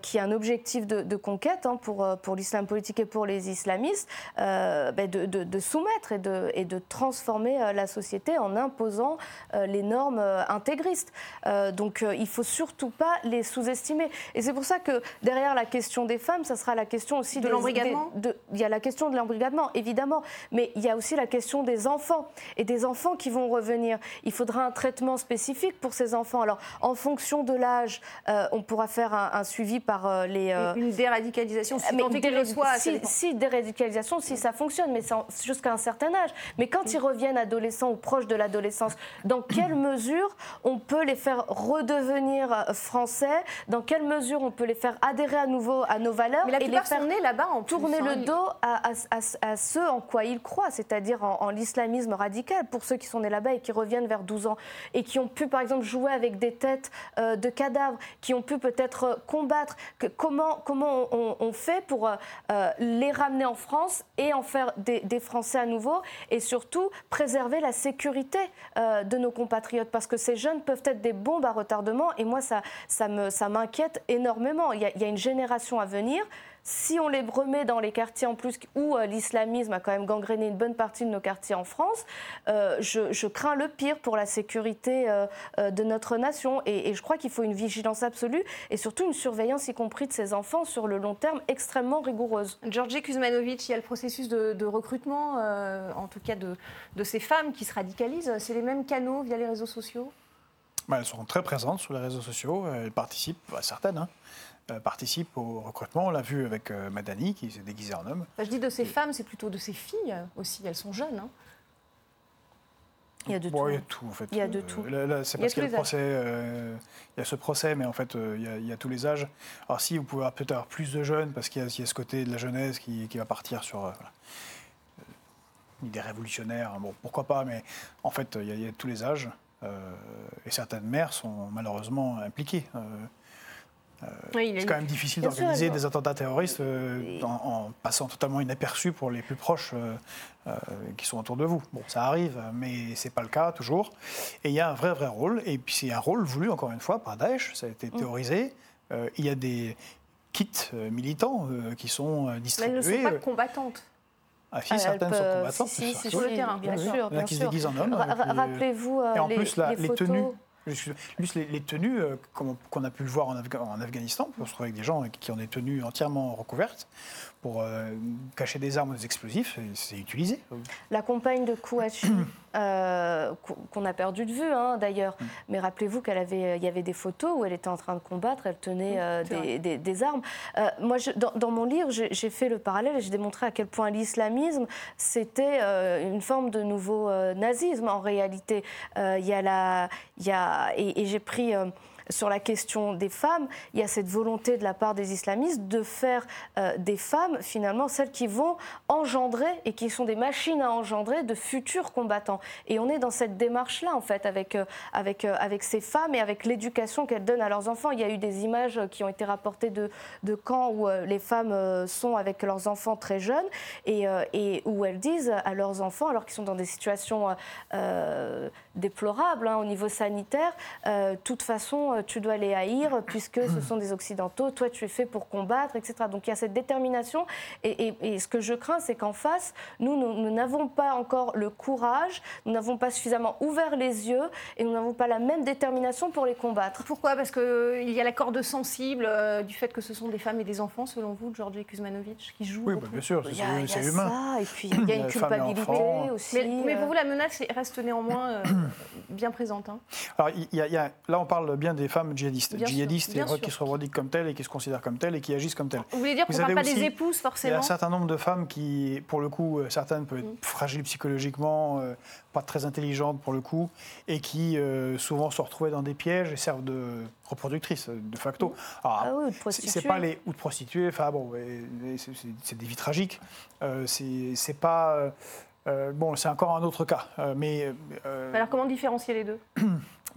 qui a un objectif de, de conquête hein, pour, pour l'islam politique et pour les islamistes, ben, de, de- de soumettre et de, et de transformer la société en imposant les normes euh, intégristes. Euh, donc euh, il faut surtout pas les sous-estimer. Et c'est pour ça que derrière la question des femmes, ça sera la question aussi De l'embrigadement Il y a la question de l'embrigadement, évidemment, mais il y a aussi la question des enfants et des enfants qui vont revenir. Il faudra un traitement spécifique pour ces enfants. Alors en fonction de l'âge, euh, on pourra faire un, un suivi par euh, les... euh, Une déradicalisation, si mais le soit. ça si, si déradicalisation, si ça fonctionne, mais jusqu'à un certain âge. Mais quand ils reviennent adolescents ou proches de l'adolescence, dans quelle mesure on peut les faire redevenir euh, français? Dans quelle mesure on peut les faire adhérer à nouveau à nos valeurs Mais la et les faire là-bas en plus, tourner hein. le dos à, à- à- à ceux en quoi ils croient, c'est-à-dire en, en l'islamisme radical, pour ceux qui sont nés là-bas et qui reviennent vers 12 ans, et qui ont pu, par exemple, jouer avec des têtes euh, de cadavres, qui ont pu peut-être euh, combattre. Que- comment comment on, on fait pour euh, euh, les ramener en France et en faire des, des Français à nouveau, et surtout préserver la sécurité euh, de nos compatriotes, parce que ces jeunes peuvent être des bombes à retardement, et moi, ça, ça me- ça m'inquiète énormément. Il y a une génération à venir. Si on les remet dans les quartiers en plus où euh, l'islamisme a quand même gangréné une bonne partie de nos quartiers en France, euh, je, je crains le pire pour la sécurité euh, euh, de notre nation. Et, et je crois qu'il faut une vigilance absolue et surtout une surveillance, y compris de ces enfants, sur le long terme extrêmement rigoureuse. Georgi Kuzmanovic, il y a le processus de, de recrutement, euh, en tout cas de, de ces femmes qui se radicalisent. C'est les mêmes canaux via les réseaux sociaux? Bah, elles sont très présentes sur les réseaux sociaux. Elles participent, bah, certaines, hein, euh, participent au recrutement. On l'a vu avec euh, Madani, qui s'est déguisée en homme. Enfin, Je dis de ces femmes, c'est plutôt de ces filles aussi. Elles sont jeunes. hein. Il y a de Bon, tout. Il y a tout, en fait. Il y a de Euh, tout. là, là, c'est Il y a parce qu'il y a le procès. euh, il y a ce procès, mais en fait, il y a, il y a tous les âges. Alors, si vous pouvez peut-être avoir plus de jeunes, parce qu'il y, a- il y a ce côté de la jeunesse qui, qui va partir sur. euh, voilà. Une idée révolutionnaire, bon, pourquoi pas, mais en fait, il y a, il y a tous les âges. euh, et certaines mères sont malheureusement impliquées. Euh, Oui, c'est quand même difficile d'organiser des attentats terroristes euh, en, en passant totalement inaperçu pour les plus proches euh, euh, qui sont autour de vous. Bon, ça arrive, mais c'est pas le cas toujours. Et il y a un vrai, vrai rôle. Et puis c'est un rôle voulu, encore une fois, par Daesh. Ça a Mm. été théorisé. Euh, il y a des kits militants euh, qui sont euh, Mais elles distribués. ne sont pas combattantes. Ah, si, Ah, certaines sont combattantes. si, si, si, Sur le terrain, bien bien sûr, Il y en a qui se déguisent en hommes. Rappelez-vous euh, et en les, les les photos. tenues, Juste les, tenues euh, qu'on a pu le voir en, Afghanistan, on se retrouve avec des gens qui ont des tenues entièrement recouvertes pour euh, cacher des armes ou des explosifs, c'est utilisé. La compagne de Kouachi, euh, qu- qu'on a perdu de vue hein, d'ailleurs, Mm. mais rappelez-vous qu'elle avait, il y avait des photos où elle était en train de combattre, elle tenait euh, c'est vrai. des, des- des armes. Euh, moi, je- dans, dans mon livre, j'ai fait le parallèle et j'ai démontré à quel point l'islamisme c'était euh, une forme de nouveau euh, nazisme en réalité. Euh, Il y a la, il y a et, et j'ai pris euh, sur la question des femmes, il y a cette volonté de la part des islamistes de faire des femmes, finalement, celles qui vont engendrer et qui sont des machines à engendrer de futurs combattants. Et on est dans cette démarche-là, en fait, avec, avec, avec ces femmes et avec l'éducation qu'elles donnent à leurs enfants. Il y a eu des images qui ont été rapportées de, de camps où les femmes sont avec leurs enfants très jeunes et, et où elles disent à leurs enfants, alors qu'ils sont dans des situations euh, déplorables hein, au niveau sanitaire, euh, toute façon, euh, tu dois les haïr puisque ce sont des Occidentaux, toi tu es fait pour combattre, etc. Donc il y a cette détermination et, ce que je crains, c'est qu'en face, nous, nous n'avons pas encore le courage, nous n'avons pas suffisamment ouvert les yeux et nous n'avons pas la même détermination pour les combattre. Pourquoi? Parce qu'il y a la corde sensible du fait que ce sont des femmes et des enfants, selon vous, Georgi Kuzmanovic, qui jouent. Oui, bah, bien sûr, c'est humain. Ça, et puis il y a une culpabilité aussi. Mais, pour vous, la menace reste néanmoins bien présente. Hein? Alors, y y a, là, on parle bien des femmes djihadistes. djihadistes et qui se revendiquent comme telles et qui se considèrent comme telles et qui agissent comme telles. Vous voulez dire qu'on ne parle pas des épouses, forcément Il y a un certain nombre de femmes qui, pour le coup, euh, certaines peuvent être mm. fragiles psychologiquement, euh, pas très intelligentes pour le coup, et qui euh, souvent se retrouvent dans des pièges et servent de reproductrices, de facto. Mm. ah oui, ou de prostituées. C'est pas les, ou de prostituées, enfin bon, c'est des vies tragiques. c'est pas euh, bon, c'est encore un autre cas. Euh, mais, euh, Alors, comment différencier les deux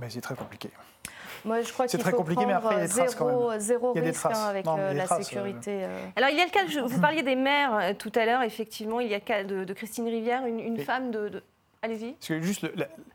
C'est très compliqué. Moi, je crois qu'il faut compliqué, mais après, il y a des traces quand même. zéro risque hein, avec la sécurité. Alors, il y a le cas, vous parliez des mères tout à l'heure, effectivement, il y a le cas de, Christine Rivière, une, femme de... Allez-y. Juste,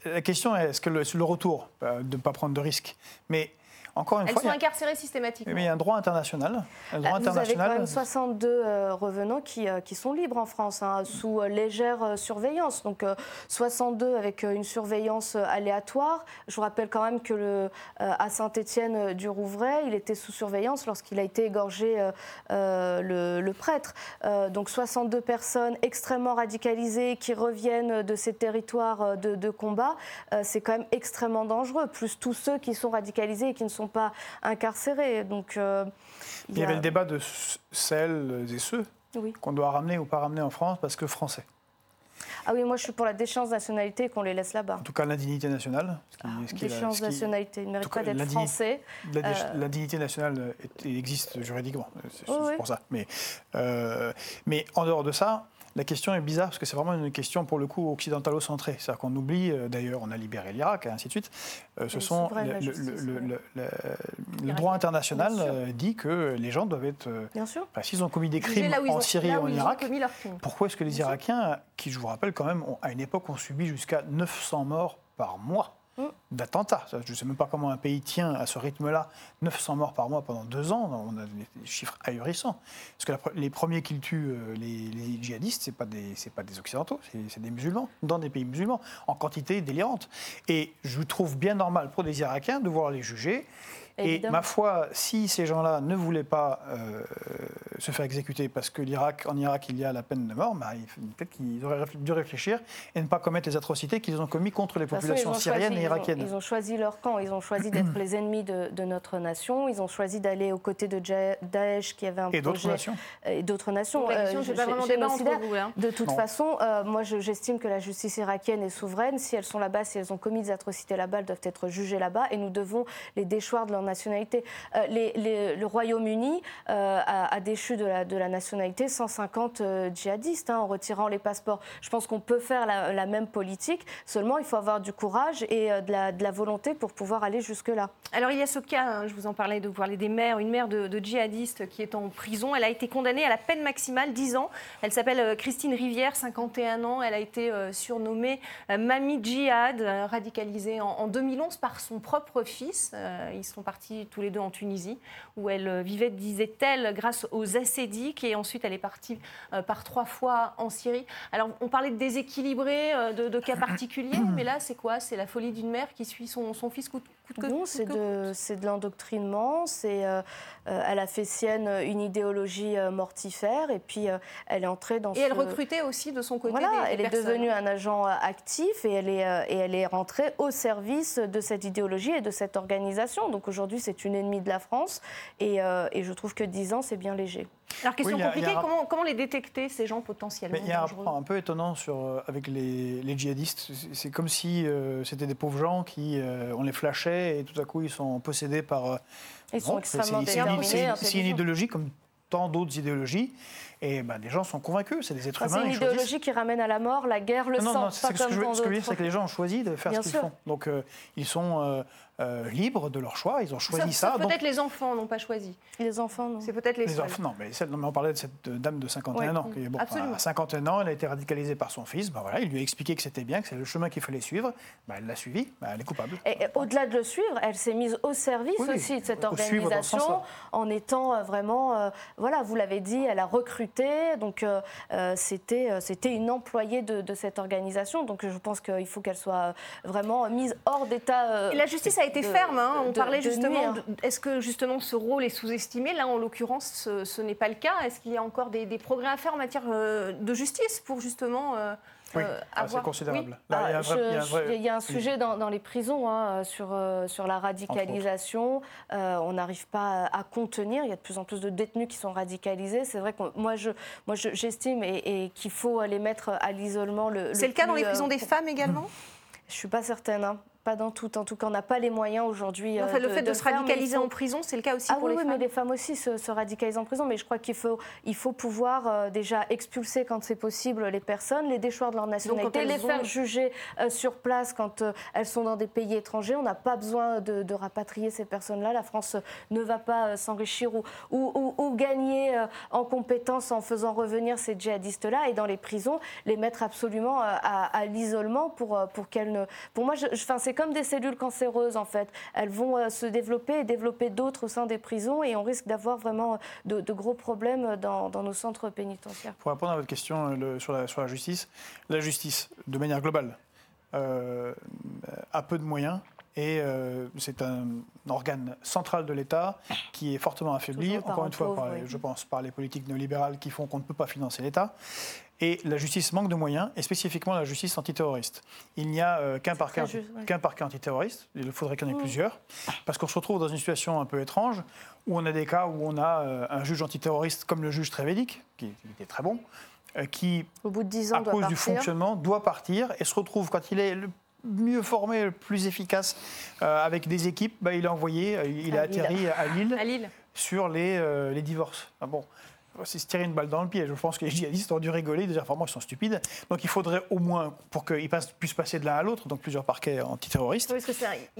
la, question est, est-ce que le, le retour, de ne pas prendre de risques, mais encore une Elles sont incarcérées systématiquement. Mais il y a un droit international. Un droit Vous avez quand même 62 euh, revenants qui, euh, qui, sont libres en France, hein, sous euh, légère surveillance. Donc 62 avec une surveillance aléatoire. Je vous rappelle quand même que le, à Saint-Étienne du Rouvray, il était sous surveillance lorsqu'il a été égorgé le, le, prêtre. donc 62 personnes extrêmement radicalisées qui reviennent de ces territoires de, de combat. C'est quand même extrêmement dangereux. Plus tous ceux qui sont radicalisés et qui ne sont sont pas incarcérés. Donc, euh, il, y avait le débat de celles et ceux qu'on doit ramener ou pas ramener en France parce que français. Ah oui, moi je suis pour la déchéance nationalité qu'on les laisse là-bas. En tout cas, l'indignité nationale. Ce qui, déchéance nationalité, ils ne méritent pas d'être français. L'indignité euh, nationale existe juridiquement, c'est pour ça. Mais, euh, mais en dehors de ça, la question est bizarre parce que c'est vraiment une question pour le coup occidentalo-centrée. C'est-à-dire qu'on oublie, euh, d'ailleurs, on a libéré l'Irak et ainsi de suite. Euh, ce sont le, droit international euh, dit que les gens doivent être. Bien sûr. S'ils ont commis des crimes en Syrie et en Irak, pourquoi est-ce que les Irakiens, qui je vous rappelle quand même, à une époque ont subi jusqu'à 900 morts par mois? D'attentats. Je ne sais même pas comment un pays tient à ce rythme-là 900 morts par mois pendant deux ans. On a des chiffres ahurissants. Parce que les premiers qui tuent euh, les, djihadistes, ce pas, des, pas des Occidentaux, c'est des musulmans, dans des pays musulmans, en quantité délirante. Et je trouve bien normal pour des Irakiens de voir les juger et ma foi, si ces gens-là ne voulaient pas euh, se faire exécuter parce que l'Irak, en Irak, il y a la peine de mort, bah, peut-être qu'ils auraient dû réfléchir et ne pas commettre les atrocités qu'ils ont commis contre les populations syriennes et irakiennes. Ils ont, choisi leur camp, ils ont choisi d'être les ennemis de, notre nation, ils ont choisi d'aller aux côtés de Daesh qui avait un et d'autres nations. Et d'autres nations. Euh, je, pas vraiment débat entre vous, hein. De toute façon, euh, moi j'estime que la justice irakienne est souveraine. Si elles sont là-bas, si elles ont commis des atrocités là-bas, elles doivent être jugées là-bas et nous devons les déchoir de leur nationalité. Euh, le Royaume-Uni euh, a, déchu de la, nationalité 150 euh, djihadistes hein, en retirant les passeports. Je pense qu'on peut faire la, même politique, seulement il faut avoir du courage et de la, volonté pour pouvoir aller jusque-là. Alors il y a ce cas, je vous en parlais, de vous parler des mères, une mère de, de djihadistes qui est en prison. Elle a été condamnée à la peine maximale, 10 ans. Elle s'appelle Christine Rivière, 51 ans. Elle a été surnommée Mamie Djihad, radicalisée en, 2011 par son propre fils. Ils sont partis tous les deux en Tunisie, où elle euh, vivait, disait-elle, grâce aux assédiques, et ensuite elle est partie euh, par trois fois en Syrie. Alors on parlait de déséquilibré, euh, de, cas particuliers, mais là c'est quoi? C'est la folie d'une mère qui suit son, son fils coûte, coûte que Non, c'est de, de l'endoctrinement, c'est, elle a fait sienne une idéologie mortifère, et puis elle est entrée dans Et elle recrutait aussi de son côté Voilà, elle est devenue un agent actif, et elle, est, et elle est rentrée au service de cette idéologie et de cette organisation. Donc aujourd'hui c'est une ennemie de la France. Et, euh, et je trouve que 10 ans, c'est bien léger. Alors, question compliquée, comment, les détecter, ces gens potentiellement Il y a un point un peu étonnant sur, euh, avec les, djihadistes. C'est comme si euh, c'était des pauvres gens qui, on les flashait et tout à coup, ils sont possédés par... ils sont extrêmement C'est une idéologie comme tant d'autres idéologies. Et ben, des gens sont convaincus, c'est des êtres humains. C'est une idéologie qui ramène à la mort, la guerre, le sang. Non, ce, que je, veux dire, c'est que les gens ont choisi de faire ce qu'ils font. Donc euh, ils sont euh, euh, libres de leur choix, ils ont choisi ça. Peut-être les enfants n'ont pas choisi. Les enfants, non. C'est peut-être les, les enfants. Non, mais, non, mais on parlait de cette dame de 51 ans. Qui, bon, à 51 ans, elle a été radicalisée par son fils. Ben, voilà, il lui a expliqué que c'était bien, que c'est le chemin qu'il fallait suivre. Ben, elle l'a suivi, ben, elle est coupable. Et, au-delà de le suivre, elle s'est mise au service aussi de cette organisation en étant vraiment, voilà, vous l'avez dit, elle a recruté, donc euh, c'était, euh, c'était une employée de, cette organisation. Donc je pense qu'il faut qu'elle soit vraiment mise hors d'état. Euh, la justice a été ferme. Hein. On parlait justement. est-ce que justement ce rôle est sous-estimé? Là, en l'occurrence, ce, n'est pas le cas. Est-ce qu'il y a encore des, progrès à faire en matière de justice pour justement oui, euh, ah, c'est considérable. il, y a un sujet dans, les prisons hein, sur, euh, sur la radicalisation. Euh, on n'arrive pas à, contenir. Il y a de plus en plus de détenus qui sont radicalisés. C'est vrai que moi, je, moi j'estime et, qu'il faut les mettre à l'isolement. Le, c'est le, cas dans les prisons des femmes également? Je ne suis pas certaine. Hein pas dans tout. En tout cas, on n'a pas les moyens aujourd'hui. Euh, le fait de, se radicaliser en prison, c'est le cas aussi ah pour les femmes. Oui, mais les femmes aussi se, radicalisent en prison. Mais je crois qu'il faut, il faut pouvoir euh, déjà expulser quand c'est possible les personnes, les déchoir de leur nationalité, les faire juger euh, sur place quand elles sont dans des pays étrangers. On n'a pas besoin de, rapatrier ces personnes-là. La France ne va pas s'enrichir ou, ou, ou, gagner en compétences en faisant revenir ces djihadistes-là et dans les prisons les mettre absolument à, l'isolement pour, pour qu'elles ne. Pour moi, je, c'est comme des cellules cancéreuses en fait. Elles vont euh, se développer et développer d'autres au sein des prisons et on risque d'avoir vraiment euh, de, gros problèmes dans, nos centres pénitentiaires. Pour répondre à votre question euh, sur, la, sur, la, justice, la justice, de manière globale, a peu de moyens et c'est un organe central de l'État qui est fortement affaibli, encore une fois, je pense, par les politiques néolibérales qui font qu'on ne peut pas financer l'État. Et la justice manque de moyens, et spécifiquement la justice antiterroriste. Il n'y a euh, qu'un parquet, parquet, antiterroriste, il faudrait qu'il y en ait mmh. plusieurs, parce qu'on se retrouve dans une situation un peu étrange, où on a des cas où on a euh, un juge antiterroriste comme le juge Trévédic, qui, était très bon, euh, qui, Au bout de 10 ans, à cause du fonctionnement, doit partir, et se retrouve, quand il est le mieux formé, le plus efficace, avec des équipes, bah, il est envoyé, il a atterri à Lille, à Lille, sur les, les divorces. Ah bon c'est se tirer une balle dans le pied. Je pense que les djihadistes ont dû rigoler, ils sont stupides. Donc il faudrait au moins, pour qu'ils puissent passer de l'un à l'autre, donc plusieurs parquets antiterroristes,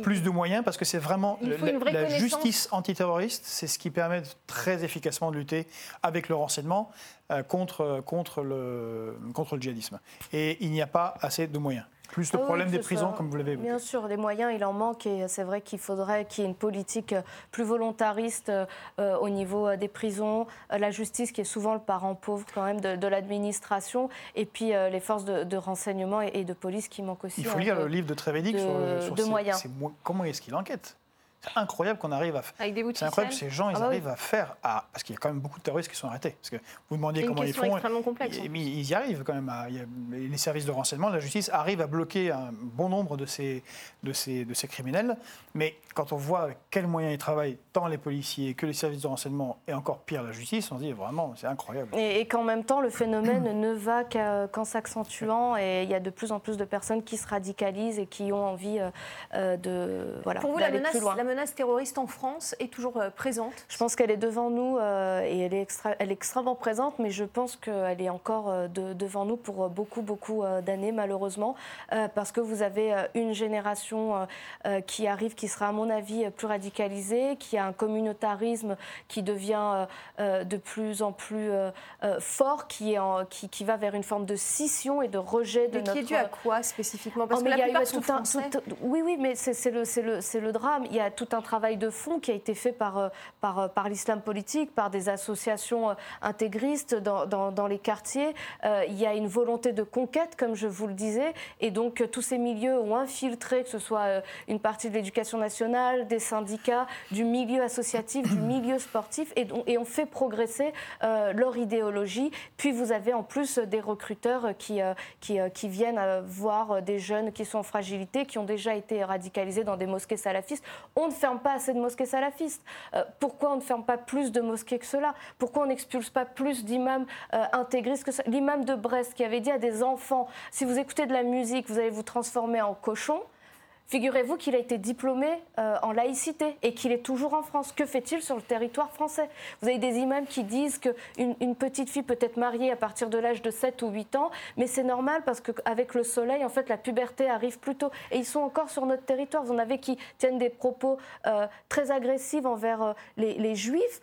plus de moyens, parce que c'est vraiment la justice antiterroriste, c'est ce qui permet très efficacement de lutter avec le renseignement euh, contre, contre, le, contre le djihadisme. Et il n'y a pas assez de moyens plus le problème des prisons, comme vous l'avez évoqué. Bien sûr, les moyens, il en manque et c'est vrai qu'il faudrait qu'il y ait une politique plus volontariste euh, au niveau euh, des prisons, euh, la justice qui est souvent le parent pauvre quand même de, l'administration et puis les forces de, renseignement et, de police qui manquent aussi. Il faut lire le livre de Trévédic sur, sur moyens. comment est-ce qu'il enquête? C'est incroyable qu'on arrive à faire. C'est incroyable que ces gens, ils ah bah arrivent à faire. À... Parce qu'il y a quand même beaucoup de terroristes qui sont arrêtés. Parce que vous demandiez comment ils font. extrêmement complexe. Ils, hein. ils y arrivent quand même. Les services de renseignement, la justice arrivent à bloquer un bon nombre de ces, de ces, de ces criminels. Mais quand on voit quels moyens ils travaillent, tant les policiers que les services de renseignement, et encore pire la justice, on se dit vraiment, c'est incroyable. Et, qu'en même temps, le phénomène ne va qu'en s'accentuant. Et il y a de plus en plus de personnes qui se radicalisent et qui ont envie euh, euh, de. Voilà, Pour vous, la menace, la menace terroriste en France est toujours euh, présente. Je pense qu'elle est devant nous euh, et elle est, extra, elle est extrêmement présente, mais je pense qu'elle est encore euh, devant nous pour beaucoup, beaucoup d'années, malheureusement, parce que vous avez une génération qui arrive, qui sera, à mon avis, plus radicalisée, qui a un communautarisme qui devient de plus en plus fort, qui, est en, qui, qui, va vers une forme de scission et de rejet de mais notre... qui est dû à quoi spécifiquement? Parce oh, que la plupart sont Oui, oui, mais c'est le, le, le drame. Il y a tout un travail de fond qui a été fait par, euh, euh, par l'islam politique, par des associations euh, intégristes dans, les quartiers. il y a une volonté de conquête, comme je vous le disais, et donc tous ces milieux ont infiltré, que ce soit une partie de l'éducation nationale, des syndicats, du milieu associatif, du milieu sportif, et, et ont fait progresser leur idéologie. Puis vous avez en plus des recruteurs qui, qui, viennent voir des jeunes qui sont en fragilité, qui ont déjà été radicalisés dans des mosquées salafistes. On ne ferme pas assez de mosquées salafistes? Euh, Pourquoi on ne ferme pas plus de mosquées que cela? Pourquoi on n'expulse pas plus d'imams euh, intégristes que L'imam de Brest qui avait dit à des enfants, si vous écoutez de la musique, vous allez vous transformer en cochon. Figurez-vous qu'il a été diplômé euh, en laïcité et qu'il est toujours en France. Que fait-il sur le territoire français? Vous avez des imams qui disent qu'une une petite fille peut être mariée à partir de l'âge de 7 ou 8 ans, mais c'est normal parce qu'avec le soleil, en fait, la puberté arrive plus tôt. Et ils sont encore sur notre territoire. Vous en avez qui tiennent des propos euh, très agressifs envers euh, les, juifs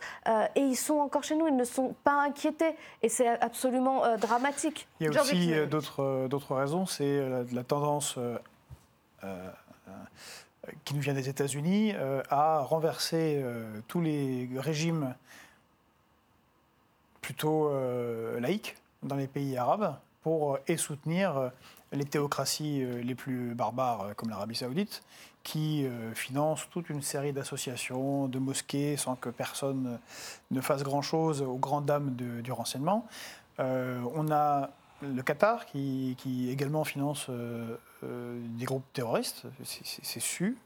et ils sont encore chez nous. Ils ne sont pas inquiétés. Et c'est absolument dramatique. Il y a aussi d'autres raisons. C'est la, tendance qui nous vient des États-Unis, euh, a renversé euh, tous les régimes plutôt laïques dans les pays arabes pour et soutenir les théocraties les plus barbares comme l'Arabie saoudite, qui financent toute une série d'associations, de mosquées, sans que personne ne fasse grand-chose aux grandes dames du renseignement. on a le Qatar qui, également finance euh, des groupes terroristes, c'est su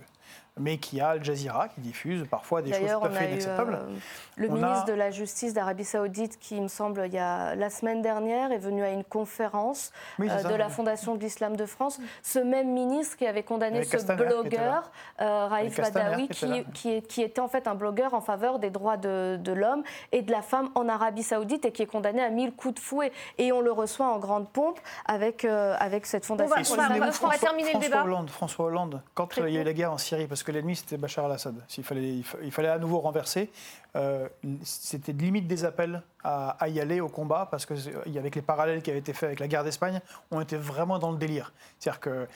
mais qui a Al Jazeera qui diffuse parfois des choses tout à fait inacceptables. Euh, le ministre de la Justice d'Arabie Saoudite, qui, il me semble, il y a, la semaine dernière, est venu à une conférence euh, de la Fondation de l'Islam de France. Ce même ministre qui avait condamné ce blogueur, euh, Raif Badawi, qui, qui, était en fait un blogueur en faveur des droits de, de l'homme et de la femme en Arabie Saoudite et qui est condamné à mille coups de fouet. Et on le reçoit en grande pompe avec, avec cette fondation. On va, on va, terminer le débat. Hollande, François Hollande, quand il y a eu la guerre en Syrie, parce que l'ennemi c'était Bachar al-Assad. Il fallait, il fallait à nouveau renverser. Euh, c'était limite des appels à, y aller au combat parce que avec les parallèles qui avaient été faits avec la guerre d'Espagne, on était vraiment dans le délire. C'est-à-dire que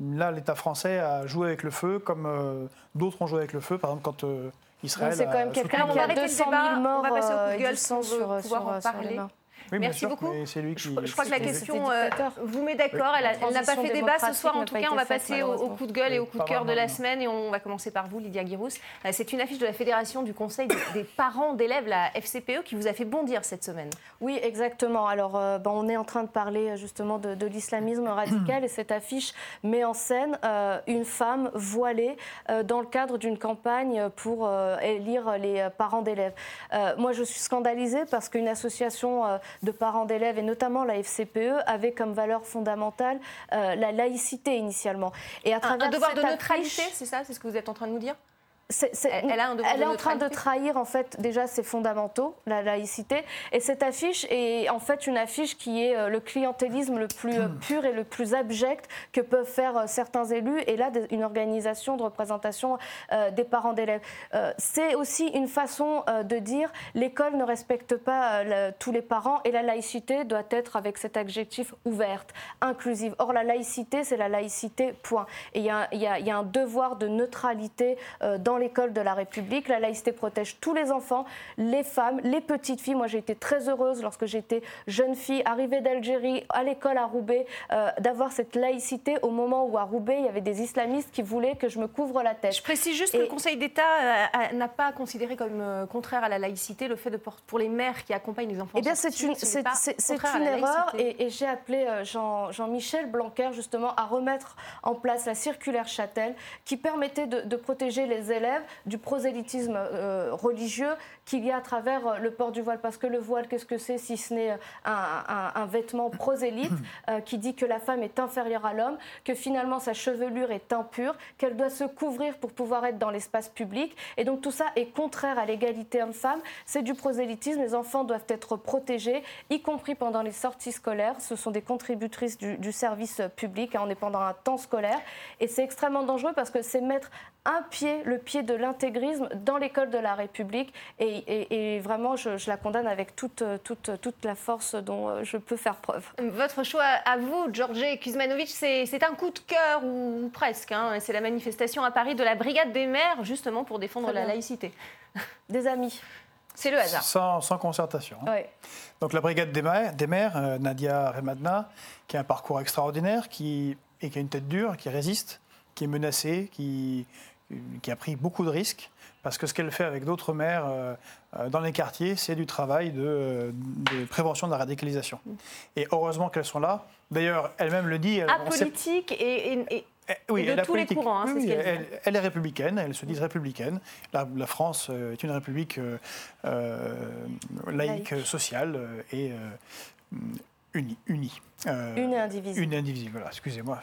là, l'État français a joué avec le feu comme euh, d'autres ont joué avec le feu. Par exemple, quand euh, Israël. C'est quand même quelqu'un qui a 200 000 morts. On va passer au de gueule sur, sur, sur, en parler. Merci beaucoup. Lui qui, je, crois que la question euh, vous met d'accord. Elle n'a pas fait débat ce soir. En tout cas, on va passer au, coup de gueule et au coup de cœur de la semaine. Et on va commencer par vous, Lydia Guirous. Euh, c'est une affiche de la Fédération du Conseil des parents d'élèves, la FCPE, qui vous a fait bondir cette semaine. Oui, exactement. Alors, euh, ben, on est en train de parler justement de, l'islamisme radical. et cette affiche met en scène une femme voilée dans le cadre d'une campagne pour élire les parents d'élèves. moi, je suis scandalisée parce qu'une association de parents d'élèves, et notamment la FCPE, avait comme valeur fondamentale euh, la laïcité initialement. Et à travers un, devoir de neutralité, c'est ça C'est ce que vous êtes en train de nous dire? Elle, est en train de trahir en fait déjà ses fondamentaux, la laïcité. Et cette affiche est en fait une affiche qui est euh, le clientélisme le plus euh, pur et le plus abject que peuvent faire euh, certains élus. Et là, une organisation de représentation des parents d'élèves. C'est aussi une façon de dire l'école ne respecte pas tous les parents et la laïcité doit être avec cet adjectif ouverte, inclusive. Or, la laïcité, c'est la laïcité, point. Et il y, y, a un devoir de neutralité dans l'école de la République. La laïcité protège tous les enfants, les femmes, les petites filles. Moi, j'ai été très heureuse lorsque j'étais jeune fille, arrivée d'Algérie, à l'école à Roubaix, euh, d'avoir cette laïcité au moment où à Roubaix, il y avait des islamistes qui voulaient que je me couvre la tête. Je précise juste que le Conseil d'État euh, n'a pas considéré comme euh, contraire à la laïcité le fait de pour les mères qui accompagnent les enfants. Eh bien, c'est une, c'est, une erreur et, j'ai appelé Jean, Jean-Michel Blanquer justement à remettre en place la circulaire Châtel qui permettait de, de protéger les élèves du prosélytisme euh, religieux qu'il y a à travers euh, le port du voile. Parce que le voile, qu'est-ce que c'est si ce n'est un, vêtement prosélyte euh, qui dit que la femme est inférieure à l'homme, que finalement sa chevelure est impure, qu'elle doit se couvrir pour pouvoir être dans l'espace public. Et donc tout ça est contraire à l'égalité homme-femme. C'est du prosélytisme. Les enfants doivent être protégés, y compris pendant les sorties scolaires. Ce sont des contributrices du, du service public. Hein, on est pendant un temps scolaire. Et c'est extrêmement dangereux parce que c'est mettre un pied, le pied de l'intégrisme dans l'école de la République. Et, vraiment, je, la condamne avec toute, toute, toute la force dont euh, je peux faire preuve. Votre choix à vous, Georges Kuzmanovic, c'est un coup de cœur, ou presque. Hein. C'est la manifestation à Paris de la Brigade des maires, justement pour défendre la laïcité. Des amis. C'est le hasard. Sans, sans concertation. Hein. Donc la Brigade des maires, des maires euh, Nadia Remadna, qui a un parcours extraordinaire, qui, et qui a une tête dure, qui résiste, qui est menacée, qui, qui a pris beaucoup de risques, parce que ce qu'elle fait avec d'autres maires euh, euh, dans les quartiers, c'est du travail de, prévention de la radicalisation. Et heureusement qu'elles sont là. D'ailleurs, elle-même le dit. Apolitique et, et, Eh, oui, de tous les courants, hein, oui, c'est ce dit. elle, elle est républicaine, elles se disent républicaines. La, la France euh, est une république euh, euh, laïque, Laïque. sociale euh, et euh, unie. unie. Euh, Une et indivisible. Une et indivisible, voilà, excusez-moi.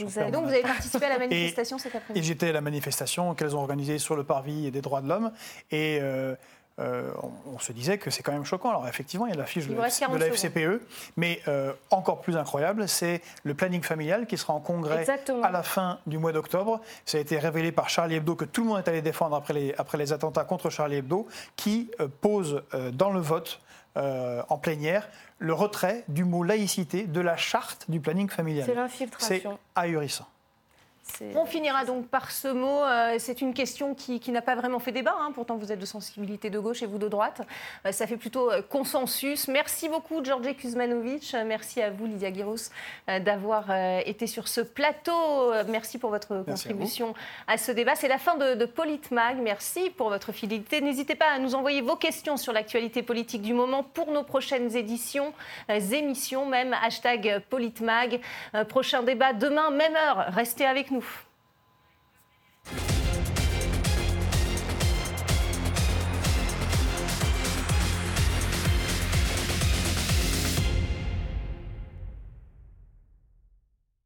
Et donc, vous avez participé à la manifestation cet Et après-midi j'étais à la manifestation qu'elles ont organisée sur le parvis des droits de l'homme. Et euh, euh, on, on se disait que c'est quand même choquant. Alors effectivement, il y a l'affiche de, de 40 la FCPE. Mais euh, encore plus incroyable, c'est le planning familial qui sera en congrès Exactement. à la fin du mois d'octobre. Ça a été révélé par Charlie Hebdo, que tout le monde est allé défendre après les, après les attentats contre Charlie Hebdo, qui euh, pose dans le vote en plénière le retrait du mot laïcité de la charte du planning familial. C'est ahurissant. On finira donc par ce mot. Euh, C'est une question qui, qui n'a pas vraiment fait débat. hein. Pourtant, vous êtes de sensibilité de gauche et vous de droite. Euh, Ça fait plutôt euh, consensus. Merci beaucoup, Georgi Kuzmanovic. Merci à vous, Lydia Giros, euh, d'avoir été sur ce plateau. Merci pour votre Merci contribution à, ce débat. C'est la fin de, de Politmag. Merci pour votre fidélité. N'hésitez pas à nous envoyer vos questions sur l'actualité politique du moment pour nos prochaines éditions, émissions même. Hashtag Politmag. Prochain débat demain, même heure. Restez avec nous.